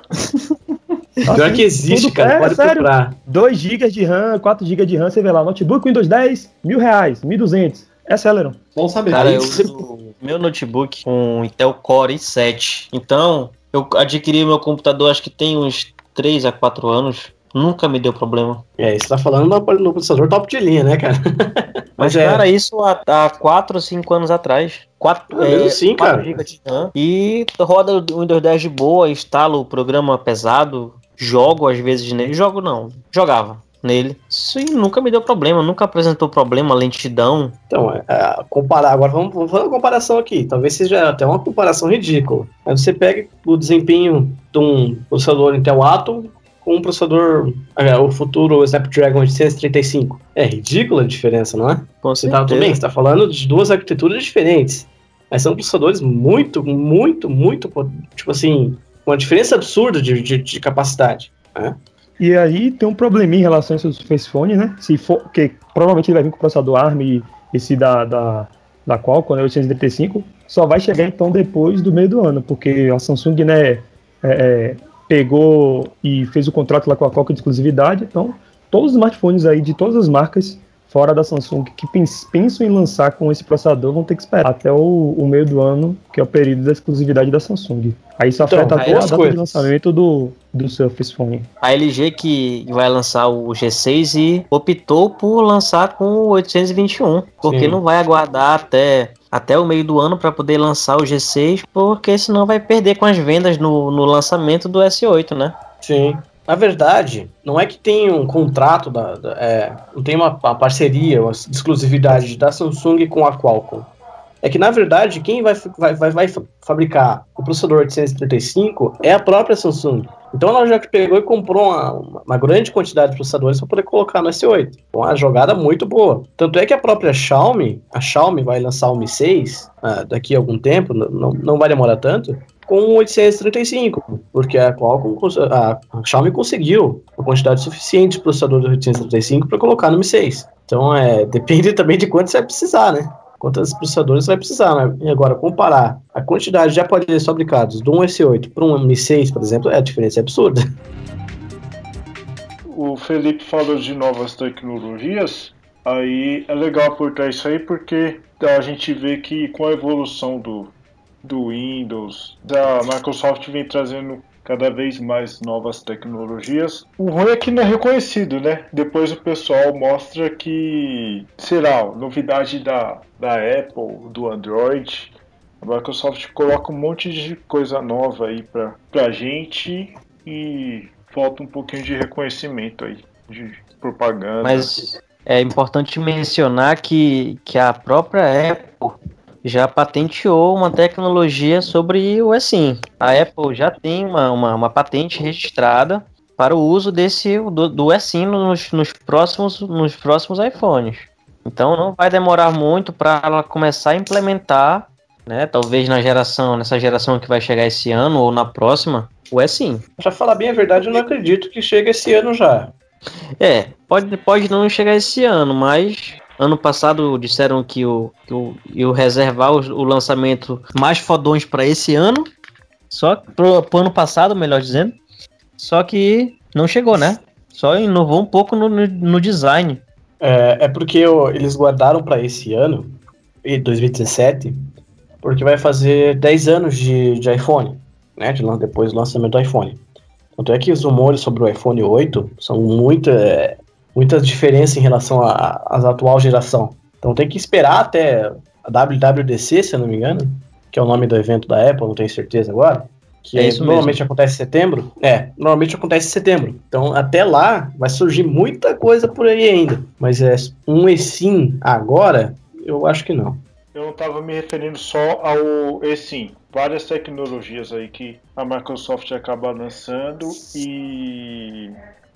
Nossa, (laughs) Pior que existe, cara, é, pode sério, procurar. 2 GB de RAM, 4 GB de RAM, você vê lá, notebook Windows 10, mil reais, 1.200. É Celeron. Bom saber. Cara, eu uso meu notebook com Intel Core i7. Então, eu adquiri meu computador acho que tem uns 3 a 4 anos. Nunca me deu problema. É, você tá falando no, processador top de linha, né, cara? (laughs) Mas, Mas é... cara, isso há, há 4 ou 5 anos atrás. 4, ah, é, sim, 4 cara. GB de RAM. E roda o Windows 10 de boa, instalo o programa pesado, jogo às vezes nele. Jogo não, jogava nele. Sim, nunca me deu problema, nunca apresentou problema, lentidão. Então, é, é, comparar, agora vamos, vamos fazer uma comparação aqui. Talvez seja até uma comparação ridícula. Aí você pega o desempenho de um processador Intel Atom com um processador, é, o futuro Snapdragon 835. É ridícula a diferença, não é? Com você tá, tudo bem, você tá falando de duas arquiteturas diferentes. Mas são processadores muito, muito, muito, tipo assim, uma diferença absurda de, de, de capacidade. Né? E aí tem um probleminha em relação a esse Surface Phone, né? Se for, que provavelmente ele vai vir com o processador ARM esse da, da, da Qualcomm, né, 835, só vai chegar então depois do meio do ano, porque a Samsung, né, é, é, pegou e fez o contrato lá com a Qualcomm de exclusividade, então todos os smartphones aí de todas as marcas fora da Samsung que pensam em lançar com esse processador vão ter que esperar até o, o meio do ano, que é o período da exclusividade da Samsung. Aí isso então, afeta toda a data coisas. de lançamento do, do Surface Phone. A LG que vai lançar o G6 e optou por lançar com o 821, porque Sim. não vai aguardar até até o meio do ano para poder lançar o G6, porque senão vai perder com as vendas no, no lançamento do S8, né? Sim. Na verdade, não é que tem um contrato, da, da é, não tem uma, uma, parceria, uma exclusividade da Samsung com a Qualcomm. É que, na verdade, quem vai, vai, vai, vai fabricar o processador 835 é a própria Samsung. Então ela já pegou e comprou uma, uma grande quantidade de processadores para poder colocar no S8. Então, uma jogada muito boa. Tanto é que a própria Xiaomi, a Xiaomi vai lançar o Mi 6 ah, daqui a algum tempo, não, não vai demorar tanto, com 835, porque a Qualcomm, a, a Xiaomi conseguiu uma quantidade suficiente de processadores 835 para colocar no Mi 6. Então é, (laughs) depende também de quanto você vai precisar, né? quantos processadores você vai precisar, né? E agora, comparar a quantidade de aparelhos fabricados do um S8 para um M6, por exemplo, é a diferença é absurda. O Felipe falou de novas tecnologias, aí é legal aportar isso aí porque a gente vê que com a evolução do, do Windows, da Microsoft vem trazendo cada vez mais novas tecnologias. O ruim é que não é reconhecido, né? Depois o pessoal mostra que, sei lá, novidade da, da Apple, do Android. A Microsoft coloca um monte de coisa nova aí pra, pra gente e falta um pouquinho de reconhecimento aí, de propaganda. Mas é importante mencionar que, que a própria Apple já patenteou uma tecnologia sobre o eSIM. A Apple já tem uma, uma, uma patente registrada para o uso desse do, do eSIM nos, nos, próximos, nos próximos iPhones. Então não vai demorar muito para ela começar a implementar, né? Talvez na geração, nessa geração que vai chegar esse ano ou na próxima, o eSIM. Já falar bem a verdade, eu não acredito que chegue esse ano já. É, pode, pode não chegar esse ano, mas Ano passado disseram que o, que o, iam reservar o, o lançamento mais fodões para esse ano. Só pro, pro ano passado, melhor dizendo. Só que não chegou, né? Só inovou um pouco no, no, no design. É, é porque eles guardaram para esse ano, 2017, porque vai fazer 10 anos de, de iPhone, né? De, depois do lançamento do iPhone. Tanto é que os rumores sobre o iPhone 8 são muito, é, muitas diferenças em relação à atual geração. Então tem que esperar até a WWDC, se eu não me engano, que é o nome do evento da Apple, não tenho certeza agora. Que é isso normalmente mesmo. acontece em setembro. É, normalmente acontece em setembro. Então, até lá, vai surgir muita coisa por aí ainda. Mas é um eSIM agora, eu acho que não. Eu não estava me referindo só ao eSIM. Várias tecnologias aí que a Microsoft acaba lançando e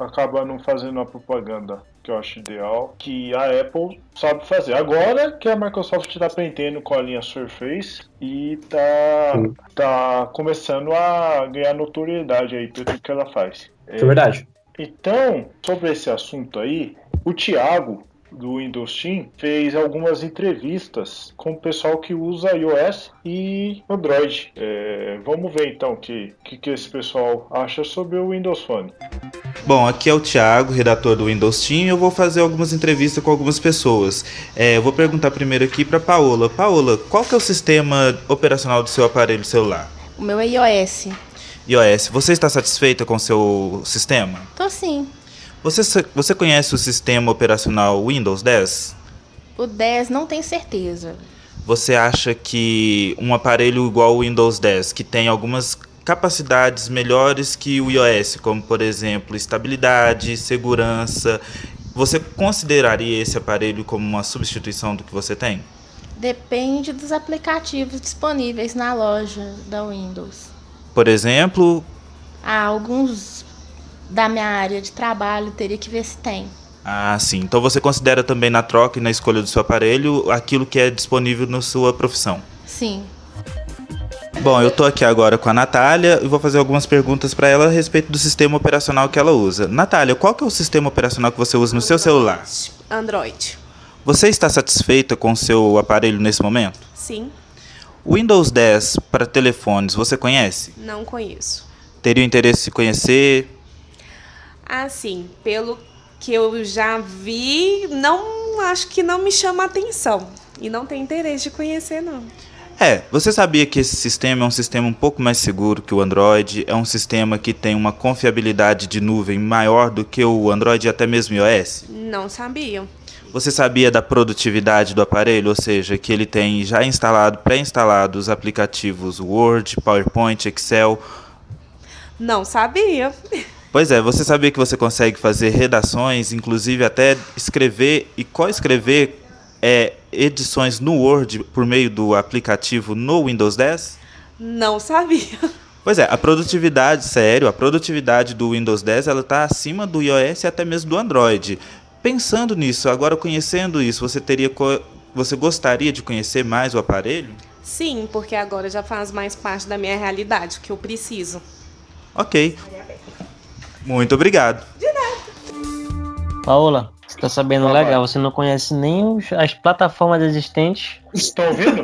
acaba não fazendo a propaganda que eu acho ideal, que a Apple sabe fazer. Agora que a Microsoft está aprendendo com a linha Surface e tá, tá começando a ganhar notoriedade aí pelo que ela faz. É, é verdade. Então, sobre esse assunto aí, o Thiago do Windows Team fez algumas entrevistas com o pessoal que usa iOS e Android. É, vamos ver então o que, que, que esse pessoal acha sobre o Windows Phone. Bom, aqui é o Thiago, redator do Windows Team, e eu vou fazer algumas entrevistas com algumas pessoas. É, eu vou perguntar primeiro aqui para Paola. Paola, qual que é o sistema operacional do seu aparelho celular? O meu é iOS. iOS. Você está satisfeita com o seu sistema? Tô sim. Você, você conhece o sistema operacional Windows 10? O 10 não tenho certeza. Você acha que um aparelho igual ao Windows 10, que tem algumas capacidades melhores que o iOS, como por exemplo estabilidade, segurança, você consideraria esse aparelho como uma substituição do que você tem? Depende dos aplicativos disponíveis na loja da Windows. Por exemplo, há alguns da minha área de trabalho, teria que ver se tem. Ah, sim. Então você considera também na troca e na escolha do seu aparelho aquilo que é disponível na sua profissão? Sim. Bom, eu estou aqui agora com a Natália e vou fazer algumas perguntas para ela a respeito do sistema operacional que ela usa. Natália, qual que é o sistema operacional que você usa no seu celular? Android. Você está satisfeita com o seu aparelho nesse momento? Sim. Windows 10 para telefones, você conhece? Não conheço. Teria interesse em conhecer? Assim, pelo que eu já vi, não acho que não me chama atenção. E não tem interesse de conhecer, não. É, você sabia que esse sistema é um sistema um pouco mais seguro que o Android? É um sistema que tem uma confiabilidade de nuvem maior do que o Android e até mesmo o iOS? Não sabia. Você sabia da produtividade do aparelho, ou seja, que ele tem já instalado, pré-instalado os aplicativos Word, PowerPoint, Excel? Não sabia. Pois é, você sabia que você consegue fazer redações, inclusive até escrever e co-escrever é, edições no Word por meio do aplicativo no Windows 10? Não sabia. Pois é, a produtividade, sério, a produtividade do Windows 10 ela está acima do iOS e até mesmo do Android. Pensando nisso, agora conhecendo isso, você teria você gostaria de conhecer mais o aparelho? Sim, porque agora já faz mais parte da minha realidade, que eu preciso. Ok. Muito obrigado. De nada. Paola, você tá sabendo legal, você não conhece nem os, as plataformas existentes. Estão ouvindo?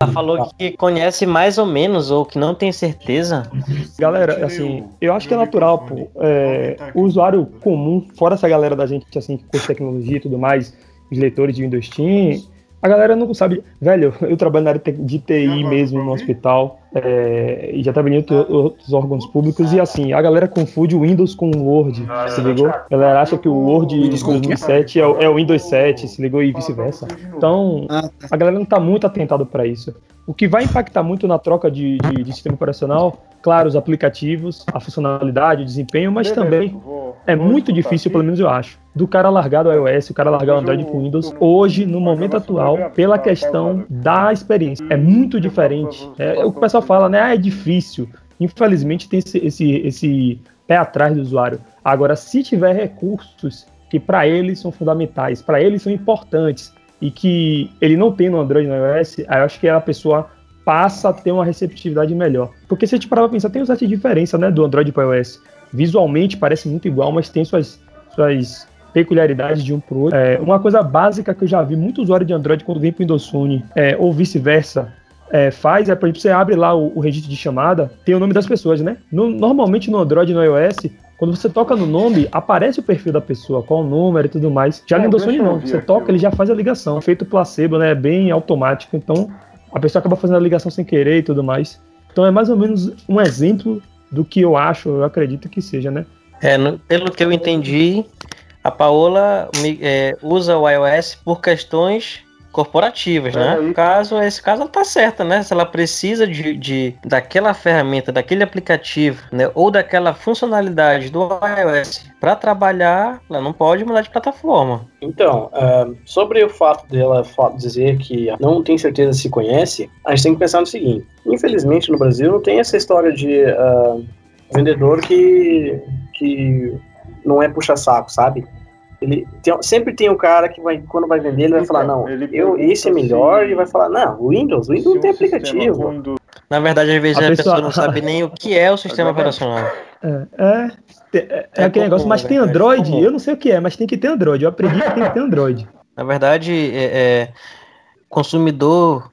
Ela falou que conhece mais ou menos, ou que não tem certeza. Galera, assim, eu acho que é natural, pô. É, o usuário comum, fora essa galera da gente assim, que curte tecnologia e tudo mais, os leitores de Windows Team, a galera não sabe. Velho, eu trabalho na área de TI mesmo no hospital. É, e já trabalhei em outros órgãos públicos. E assim, a galera confunde o Windows com o Word. Se ligou? A galera acha que o Word de 2007 é, é o Windows 7, se ligou? E vice-versa. Então, a galera não está muito atentado para isso. O que vai impactar muito na troca de, de, de sistema operacional claro, os aplicativos, a funcionalidade, o desempenho, mas também é muito difícil, pelo menos eu acho, do cara largar o iOS, o cara largar o Android com Windows, hoje, no momento atual, pela questão da experiência. É muito diferente. É, o que o pessoal fala, né? Ah, é difícil. Infelizmente tem esse, esse, esse pé atrás do usuário. Agora, se tiver recursos que para eles são fundamentais, para eles são importantes, e que ele não tem no Android e no iOS, aí eu acho que a pessoa passa a ter uma receptividade melhor. Porque se a gente parar pra pensar, tem uma certa diferença né, do Android para o iOS. Visualmente parece muito igual, mas tem suas, suas peculiaridades de um pro outro. É, uma coisa básica que eu já vi muito usuário de Android quando vem pro Windows Phone, é, ou vice-versa, é, faz é, por exemplo, você abre lá o, o, registro de chamada, tem o nome das pessoas, né? No, normalmente no Android e no iOS, quando você toca no nome, aparece o perfil da pessoa, qual o número e tudo mais. Já no Windows Phone não, você toca, ele já faz a ligação. Feito placebo, né? Bem automático. Então, a pessoa acaba fazendo a ligação sem querer e tudo mais. Então é mais ou menos um exemplo do que eu acho, eu acredito que seja, né? É, no, pelo que eu entendi, a Paola é, usa o iOS por questões corporativas, né? No caso, esse caso ela tá certa, né? Se ela precisa de, de daquela ferramenta, daquele aplicativo, né? Ou daquela funcionalidade do iOS para trabalhar, ela não pode mudar de plataforma. Então, uh, sobre o fato dela dizer que não tem certeza se conhece, a gente tem que pensar no seguinte: infelizmente no Brasil não tem essa história de uh, vendedor que, que não é puxa-saco, sabe? Ele tem, sempre tem um cara que vai, quando vai vender, ele vai falar, não, eu, esse é melhor, e vai falar, não, Windows, Windows não tem aplicativo. Na verdade, às vezes a, a pessoa... pessoa... não sabe nem o que é o (laughs) sistema operacional. É, é, é, é aquele negócio, mas tem Android, eu não sei o que é, mas tem que ter Android, eu aprendi que tem que ter Android. (laughs) Na verdade, é, é consumidor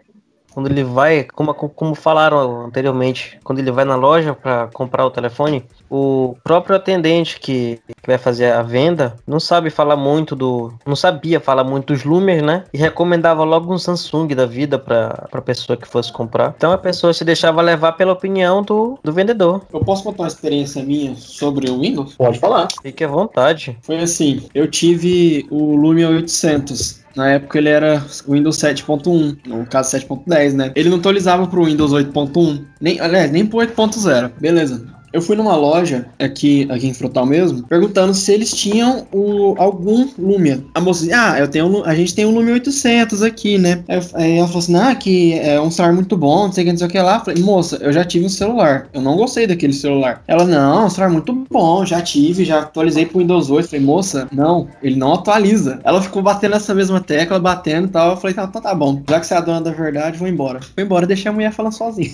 quando ele vai, como, como falaram anteriormente, quando ele vai na loja para comprar o telefone, o próprio atendente que, que, vai fazer a venda não sabe falar muito do. não sabia falar muito dos Lumers, né? E recomendava logo um Samsung da vida para a pessoa que fosse comprar. Então a pessoa se deixava levar pela opinião do, do vendedor. Eu posso contar uma experiência minha sobre o Windows? Pode falar. Fique à vontade. Foi assim: eu tive o Lumia 800 na época ele era Windows 7.1, no caso 7.10, né? Ele não atualizava pro Windows 8.1, nem, aliás, nem pro 8.0. Beleza. Eu fui numa loja aqui, aqui em Frutal mesmo, perguntando se eles tinham o, algum Lumia. A moça disse, ah, eu tenho, a gente tem um Lumia 800 aqui, né? Aí ela falou assim, ah, que é um celular muito bom, não sei o que, não sei o que lá. Eu falei, moça, eu já tive um celular, eu não gostei daquele celular. Ela, não, é um celular muito bom, já tive, já atualizei pro Windows 8. Eu falei, moça, não, ele não atualiza. Ela ficou batendo nessa mesma tecla, batendo e tal. Eu falei, tá, tá, tá bom, já que você é a dona da verdade, vou embora. Vou embora, deixei a mulher falando sozinha.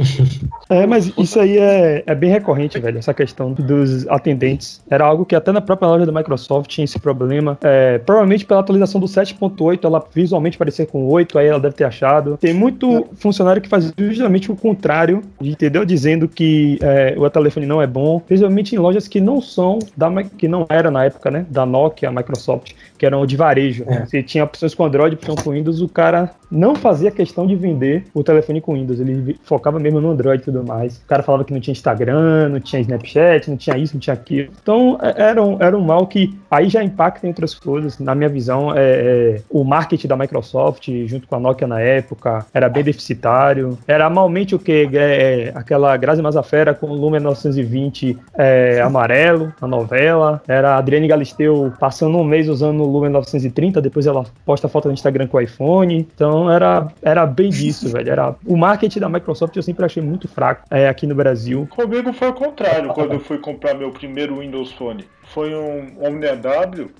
(laughs) é, mas isso aí é, é bem recorrente, velho, essa questão dos atendentes. Era algo que até na própria loja da Microsoft tinha esse problema. É, provavelmente pela atualização do 7.8, ela visualmente parecia com 8, aí ela deve ter achado. Tem muito funcionário que faz justamente o contrário, entendeu? Dizendo que é, o telefone não é bom, principalmente em lojas que não são, da, que não era na época, né, da Nokia, Microsoft, que eram de varejo. É. Se tinha opções com Android, opções com Windows, o cara não fazia questão de vender o telefone com Windows, ele focava mesmo no Android e tudo mais. O cara falava que não tinha Instagram, não tinha Snapchat, não tinha isso, não tinha aquilo. Então é, era um, era um mal que aí já impacta em outras coisas. Na minha visão, é, é, o marketing da Microsoft, junto com a Nokia na época, era bem deficitário. Era malmente o que? É, é, aquela Grazi Mazafera com o Lumia 920 é, amarelo na novela. Era a Adriane Galisteu passando um mês usando Lumia 930, depois ela posta foto no Instagram com o iPhone. Então era, era bem disso, (laughs) velho. Era, o marketing da Microsoft eu sempre achei muito fraco é, aqui no Brasil. Comigo foi o contrário, quando eu fui comprar meu primeiro Windows Phone. Foi um OmniAW,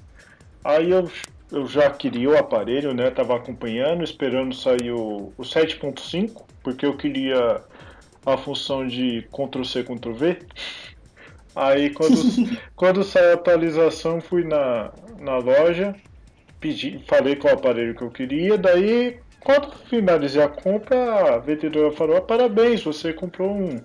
aí eu, eu já queria o aparelho, né? Tava acompanhando, esperando sair o, o 7.5, porque eu queria a função de Ctrl-C, Ctrl-V. Aí quando, (laughs) quando saiu a atualização, fui na, na loja, pedi, falei qual aparelho que eu queria, daí quando finalizei a compra, a vendedora falou: ah, parabéns, você comprou um,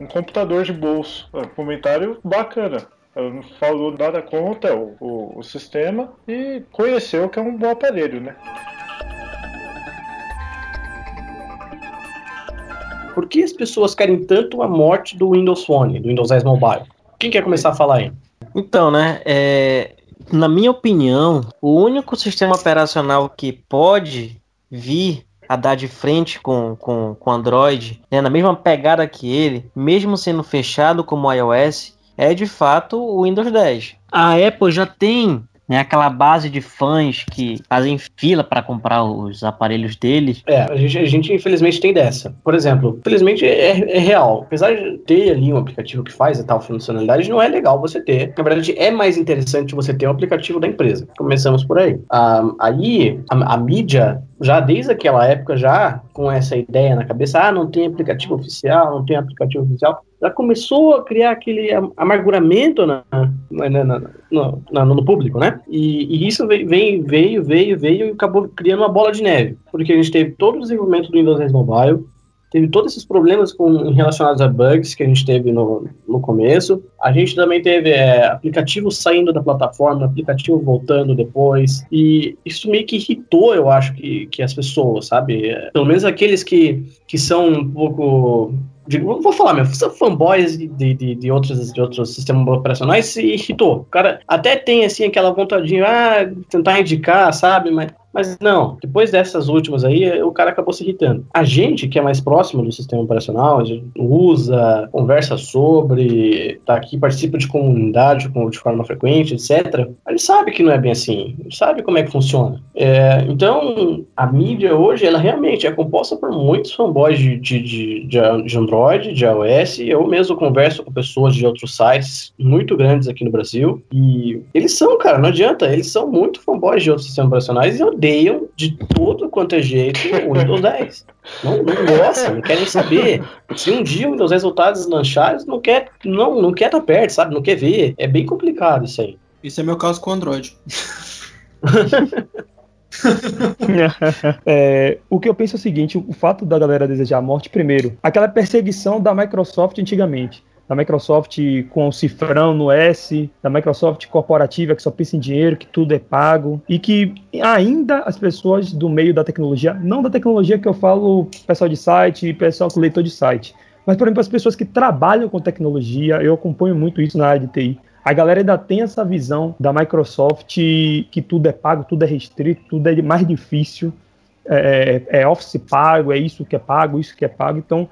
um computador de bolso. Um comentário bacana. Ela não falou nada contra o, o, o sistema e conheceu que é um bom aparelho, né? Por que as pessoas querem tanto a morte do Windows Phone, do Windows 10 Mobile? Quem quer começar a falar aí? Então, né, é, na minha opinião, o único sistema operacional que pode vir a dar de frente com, com, com Android, né, na mesma pegada que ele, mesmo sendo fechado como iOS, é de fato o Windows 10. A Apple já tem né, aquela base de fãs que fazem fila para comprar os aparelhos deles. É, a gente, a gente, infelizmente tem dessa. Por exemplo, infelizmente é, é, real. Apesar de ter ali um aplicativo que faz tal funcionalidade, não é legal você ter. Na verdade, é mais interessante você ter um aplicativo da empresa. Começamos por aí. Ah, aí, a, a mídia já desde aquela época, já com essa ideia na cabeça, ah, não tem aplicativo oficial, não tem aplicativo oficial, já começou a criar aquele amarguramento na, na, na, na no, público, né? E, e, isso veio, veio, veio, veio e acabou criando uma bola de neve, porque a gente teve todo o desenvolvimento do Windows 10 Mobile, teve todos esses problemas com, relacionados a bugs que a gente teve no, no começo. A gente também teve é, aplicativo saindo da plataforma, aplicativo voltando depois. E isso meio que irritou, eu acho, que, que as pessoas, sabe? É, pelo menos aqueles que, que são um pouco Digo, vou falar mesmo, fanboys de, de, de, outros, de outros sistemas operacionais se irritou. O cara até tem assim aquela vontade ah, tentar indicar, sabe? Mas mas não, depois dessas últimas aí, o cara acabou se irritando. A gente, que é mais próximo do sistema operacional, usa, conversa sobre, tá aqui, participa de comunidade de forma frequente, etc. A gente sabe que não é bem assim, sabe como é que funciona. É, então, a mídia hoje, ela realmente é composta por muitos fanboys de, de, de, de Android, de iOS. Eu mesmo converso com pessoas de outros sites muito grandes aqui no Brasil. E eles são, cara, não adianta, eles são muito fanboys de outros sistemas operacionais e odeiam de tudo quanto é jeito o Windows (laughs) 10. Não, não gostam, não querem saber. Se um dia o Windows 10 voltar a deslanchar, não quer, não, não quer estar tá perto, sabe? Não quer ver. É bem complicado isso aí. Isso é meu caso com o Android. (laughs) (laughs) é, o que eu penso é o seguinte: o fato da galera desejar a morte, primeiro, aquela perseguição da Microsoft antigamente da Microsoft com o cifrão no S, da Microsoft corporativa que só pensa em dinheiro, que tudo é pago, e que ainda as pessoas do meio da tecnologia, não da tecnologia que eu falo pessoal de site, pessoal com leitor de site, mas, por exemplo, as pessoas que trabalham com tecnologia, eu acompanho muito isso na área de TI. A galera ainda tem essa visão da Microsoft que tudo é pago, tudo é restrito, tudo é mais difícil, é, é, é Office pago, é isso que é pago, isso que é pago. Então,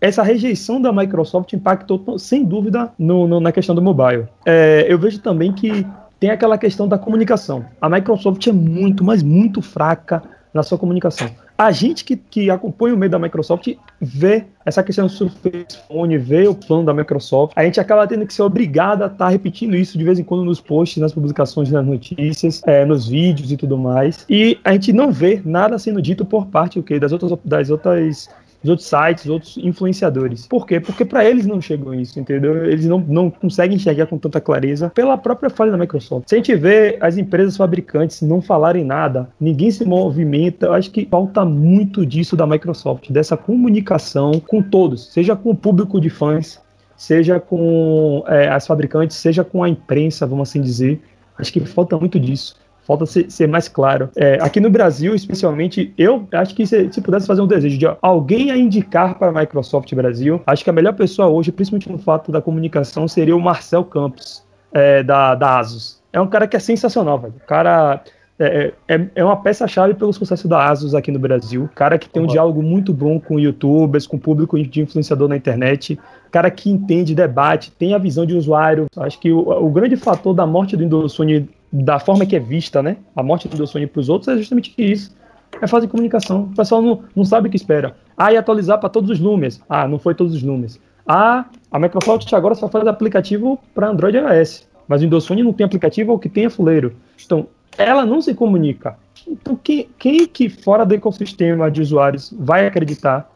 essa rejeição da Microsoft impactou sem dúvida no, no, na questão do mobile. É, eu vejo também que tem aquela questão da comunicação. A Microsoft é muito, mas muito fraca na sua comunicação. A gente que, que acompanha o meio da Microsoft vê essa questão do Surface Phone, vê o plano da Microsoft. A gente acaba tendo que ser obrigado a estar tá repetindo isso de vez em quando nos posts, nas publicações, nas notícias, é, nos vídeos e tudo mais. E a gente não vê nada sendo dito por parte okay, das outras, das outras os outros sites, os outros influenciadores. Por quê? Porque para eles não chegou isso, entendeu? Eles não, não conseguem enxergar com tanta clareza pela própria falha da Microsoft. Se a gente vê as empresas fabricantes não falarem nada, ninguém se movimenta, eu acho que falta muito disso da Microsoft, dessa comunicação com todos, seja com o público de fãs, seja com é, as fabricantes, seja com a imprensa, vamos assim dizer. Acho que falta muito disso Falta ser, ser mais claro. É, aqui no Brasil, especialmente, eu acho que se, se, pudesse fazer um desejo de alguém a indicar para a Microsoft Brasil, acho que a melhor pessoa hoje, principalmente no fato da comunicação, seria o Marcel Campos, é, da, da Asus. É um cara que é sensacional, velho. O cara é, é, é uma peça-chave pelo sucesso da Asus aqui no Brasil. Cara que tem um diálogo muito bom com youtubers, com público de influenciador na internet. Cara que entende, debate, tem a visão de usuário. Acho que o, o grande fator da morte do Windows Phone da forma que é vista, né? A morte do Sony para os outros é justamente isso. É fase de comunicação. O pessoal não, não sabe o que espera. Ah, e atualizar para todos os números. Ah, não foi todos os números. Ah, a Microsoft agora só faz aplicativo para Android e iOS. Mas o Windows Phone não tem aplicativo ou que tem é fuleiro. Então, ela não se comunica. Então, quem, quem que fora do ecossistema de usuários vai acreditar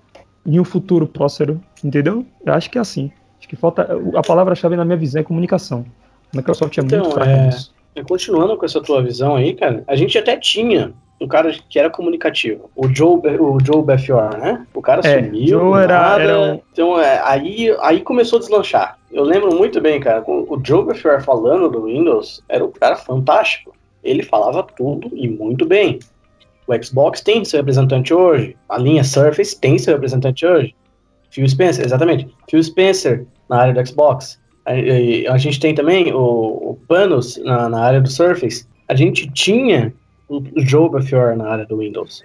em um futuro próspero? Entendeu? Eu acho que é assim. Acho que falta. A palavra-chave na minha visão é comunicação. A Microsoft é então, muito fraca é... nisso. Continuando com essa tua visão aí, cara, a gente até tinha um cara que era comunicativo, o Joe, o Joe Belfior, né? O cara é, sumiu, Joe era, era um... então é, aí, aí começou a deslanchar. Eu lembro muito bem, cara, o Joe Belfior falando do Windows era um cara fantástico. Ele falava tudo e muito bem. O Xbox tem seu representante hoje, a linha Surface tem seu representante hoje. Phil Spencer, exatamente. Phil Spencer na área do Xbox. A, a gente tem também o, o Panos na, na, área do Surface. A gente tinha o, Joe Belfior na área do Windows.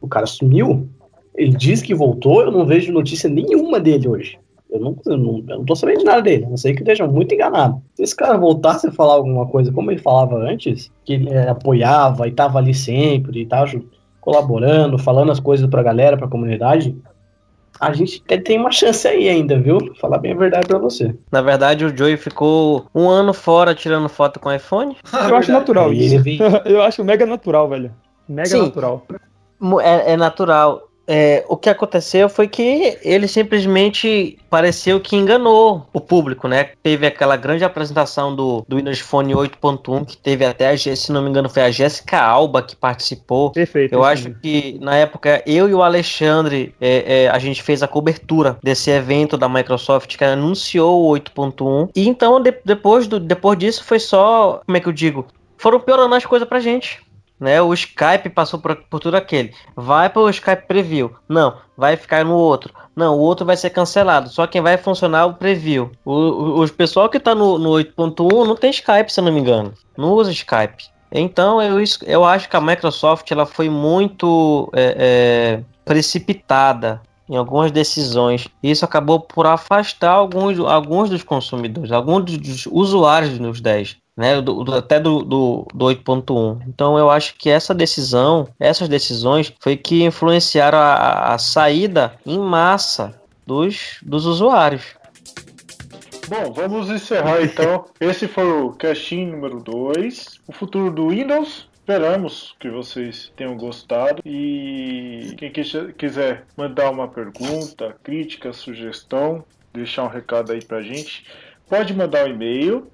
O cara sumiu. Ele diz que voltou, eu não vejo notícia nenhuma dele hoje. Eu não, eu não, eu não tô sabendo de nada dele, não sei que esteja muito enganado. Se esse cara voltasse a falar alguma coisa como ele falava antes, que ele é, apoiava e tava ali sempre, e tava colaborando, falando as coisas pra galera, pra comunidade, a gente tem uma chance aí ainda, viu? Vou falar bem a verdade pra você. Na verdade, o Joey ficou um ano fora tirando foto com iPhone. (laughs) Eu acho natural isso. (laughs) Eu acho mega natural, velho. Mega Sim, natural. É, é natural é, o que aconteceu foi que ele simplesmente pareceu que enganou o público, né? Teve aquela grande apresentação do, do Windows Phone 8.1, que teve até, se não me engano, foi a Jéssica Alba que participou. Perfeito. Eu acho que na época eu e o Alexandre, é, é, a gente fez a cobertura desse evento da Microsoft que anunciou o 8.1. E então, de, depois, do, depois disso, foi só, como é que eu digo? Foram piorando as coisas pra gente né? O Skype passou por, por tudo aquele. Vai para o Skype Preview. Não, vai ficar no outro. Não, o outro vai ser cancelado. Só quem vai funcionar é o Preview. O, o, o pessoal que está no, no 8.1 não tem Skype, se eu não me engano. Não usa Skype. Então eu, eu acho que a Microsoft ela foi muito é, é, precipitada em algumas decisões. Isso acabou por afastar alguns, alguns dos consumidores, alguns dos usuários dos 10 né, do, do, até do, do, do 8.1. Então eu acho que essa decisão, essas decisões, foi que influenciaram a, a saída em massa dos, dos usuários. Bom, vamos encerrar então. (laughs) Esse foi o casting número 2. O futuro do Windows. Esperamos que vocês tenham gostado. E quem quiser mandar uma pergunta, crítica, sugestão, deixar um recado aí pra gente, pode mandar um e-mail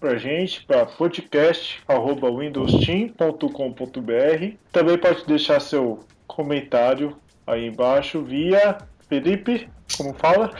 para gente para podcast@windowsteam.com.br. Também pode deixar seu comentário aí embaixo via Felipe, como fala?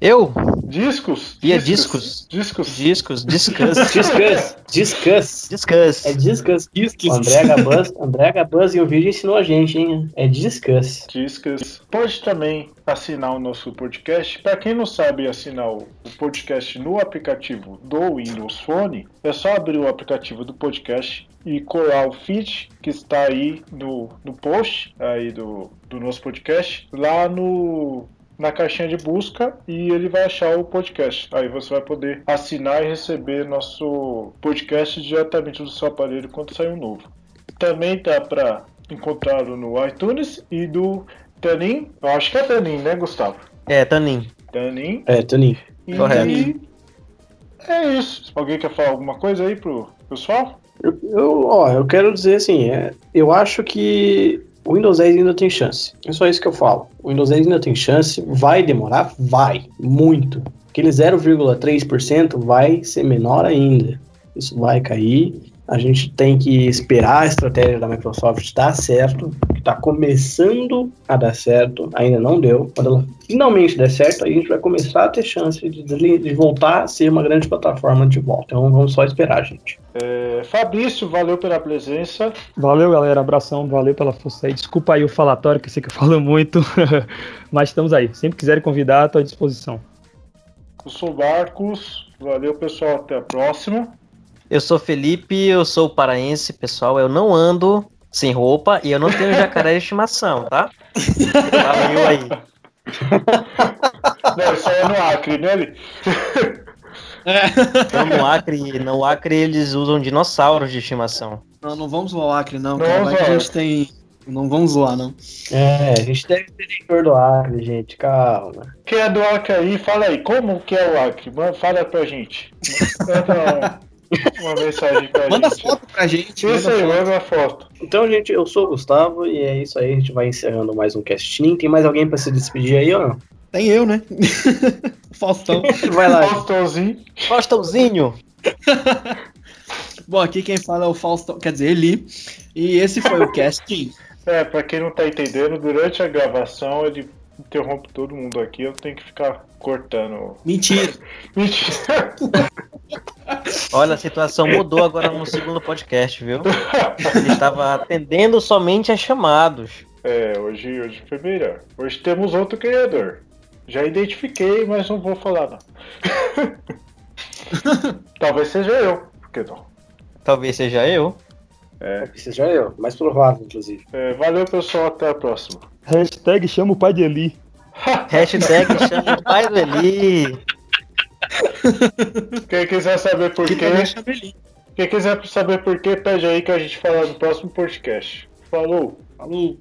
Eu? Discos? Via discos. Discos. Discos. Discus. (laughs) Discus. Discus. Discus. É Discus. Discus. O André Gabuz, André Gabuz em um vídeo ensinou a gente, hein? É Discus. Discus. Pode também assinar o nosso podcast. Para quem não sabe assinar o podcast no aplicativo do Windows Phone, é só abrir o aplicativo do podcast e colar o feed que está aí no, no post aí do, do nosso podcast lá no na caixinha de busca e ele vai achar o podcast. Aí você vai poder assinar e receber nosso podcast diretamente do seu aparelho quando sair um novo. Também tá para encontrar no iTunes e do Tanin. Eu acho que é Tanin, né, Gustavo? É, Tanin. Tanin. É, Tanin. E Correto. é isso. Alguém quer falar alguma coisa aí pro pessoal? Eu, eu, ó, eu quero dizer assim, é, eu acho que o Windows 10 ainda tem chance. É só isso que eu falo. O Windows 10 ainda tem chance. Vai demorar? Vai. Muito. Aquele 0,3% vai ser menor ainda. Isso vai cair. A gente tem que esperar a estratégia da Microsoft dar certo, está começando a dar certo, ainda não deu. Quando ela finalmente der certo, aí a gente vai começar a ter chance de, de voltar a ser uma grande plataforma de volta. Então vamos só esperar, gente. É, Fabrício, valeu pela presença. Valeu, galera. Abração, valeu pela força aí. Desculpa aí o falatório, que eu sei que eu falo muito, (laughs) mas estamos aí. Sempre quiserem convidar, estou à disposição. Eu sou Marcos. Valeu, pessoal. Até a próxima. Eu sou Felipe, eu sou paraense, pessoal. Eu não ando sem roupa e eu não tenho jacaré de estimação, tá? Valeu aí. Não, isso aí é no Acre, né, ali? Então, no Acre, no Acre eles usam dinossauros de estimação. Não, não vamos zoar o Acre, não. não cara, vai que a gente tem. Não vamos zoar, não. É, a gente deve ter interior do Acre, gente. Calma. Quem é do Acre aí, fala aí. Como que é o Acre? Fala pra gente. (laughs) Manda uma mensagem pra manda gente. Manda foto pra gente. Isso aí, manda foto. Então, gente, eu sou o Gustavo e é isso aí. A gente vai encerrando mais um casting. Tem mais alguém pra se despedir aí, ó? Tem eu, né? (laughs) Faustão. (laughs) Vai lá. Faustãozinho. Faustãozinho. (laughs) Bom, aqui quem fala é o Faustão, quer dizer, Eli. E esse foi o casting. É, pra quem não tá entendendo, durante a gravação ele interrompe todo mundo aqui, eu tenho que ficar cortando. Mentira. (laughs) Mentira. Olha, a situação mudou agora no segundo podcast, viu? Ele estava atendendo somente a chamados. É, hoje, hoje foi melhor. Hoje temos outro criador. Já identifiquei, mas não vou falar não. (laughs) Talvez seja eu, por que não? Talvez seja eu. É. Talvez seja eu, mais provável, inclusive. É, valeu, pessoal, até a próxima. Hashtag chama o pai de Eli. (laughs) Hashtag chama o pai do Eli. Quem quiser saber por quê, quem quiser saber por quê, pede aí que a gente fala no próximo podcast. Falou! Falou!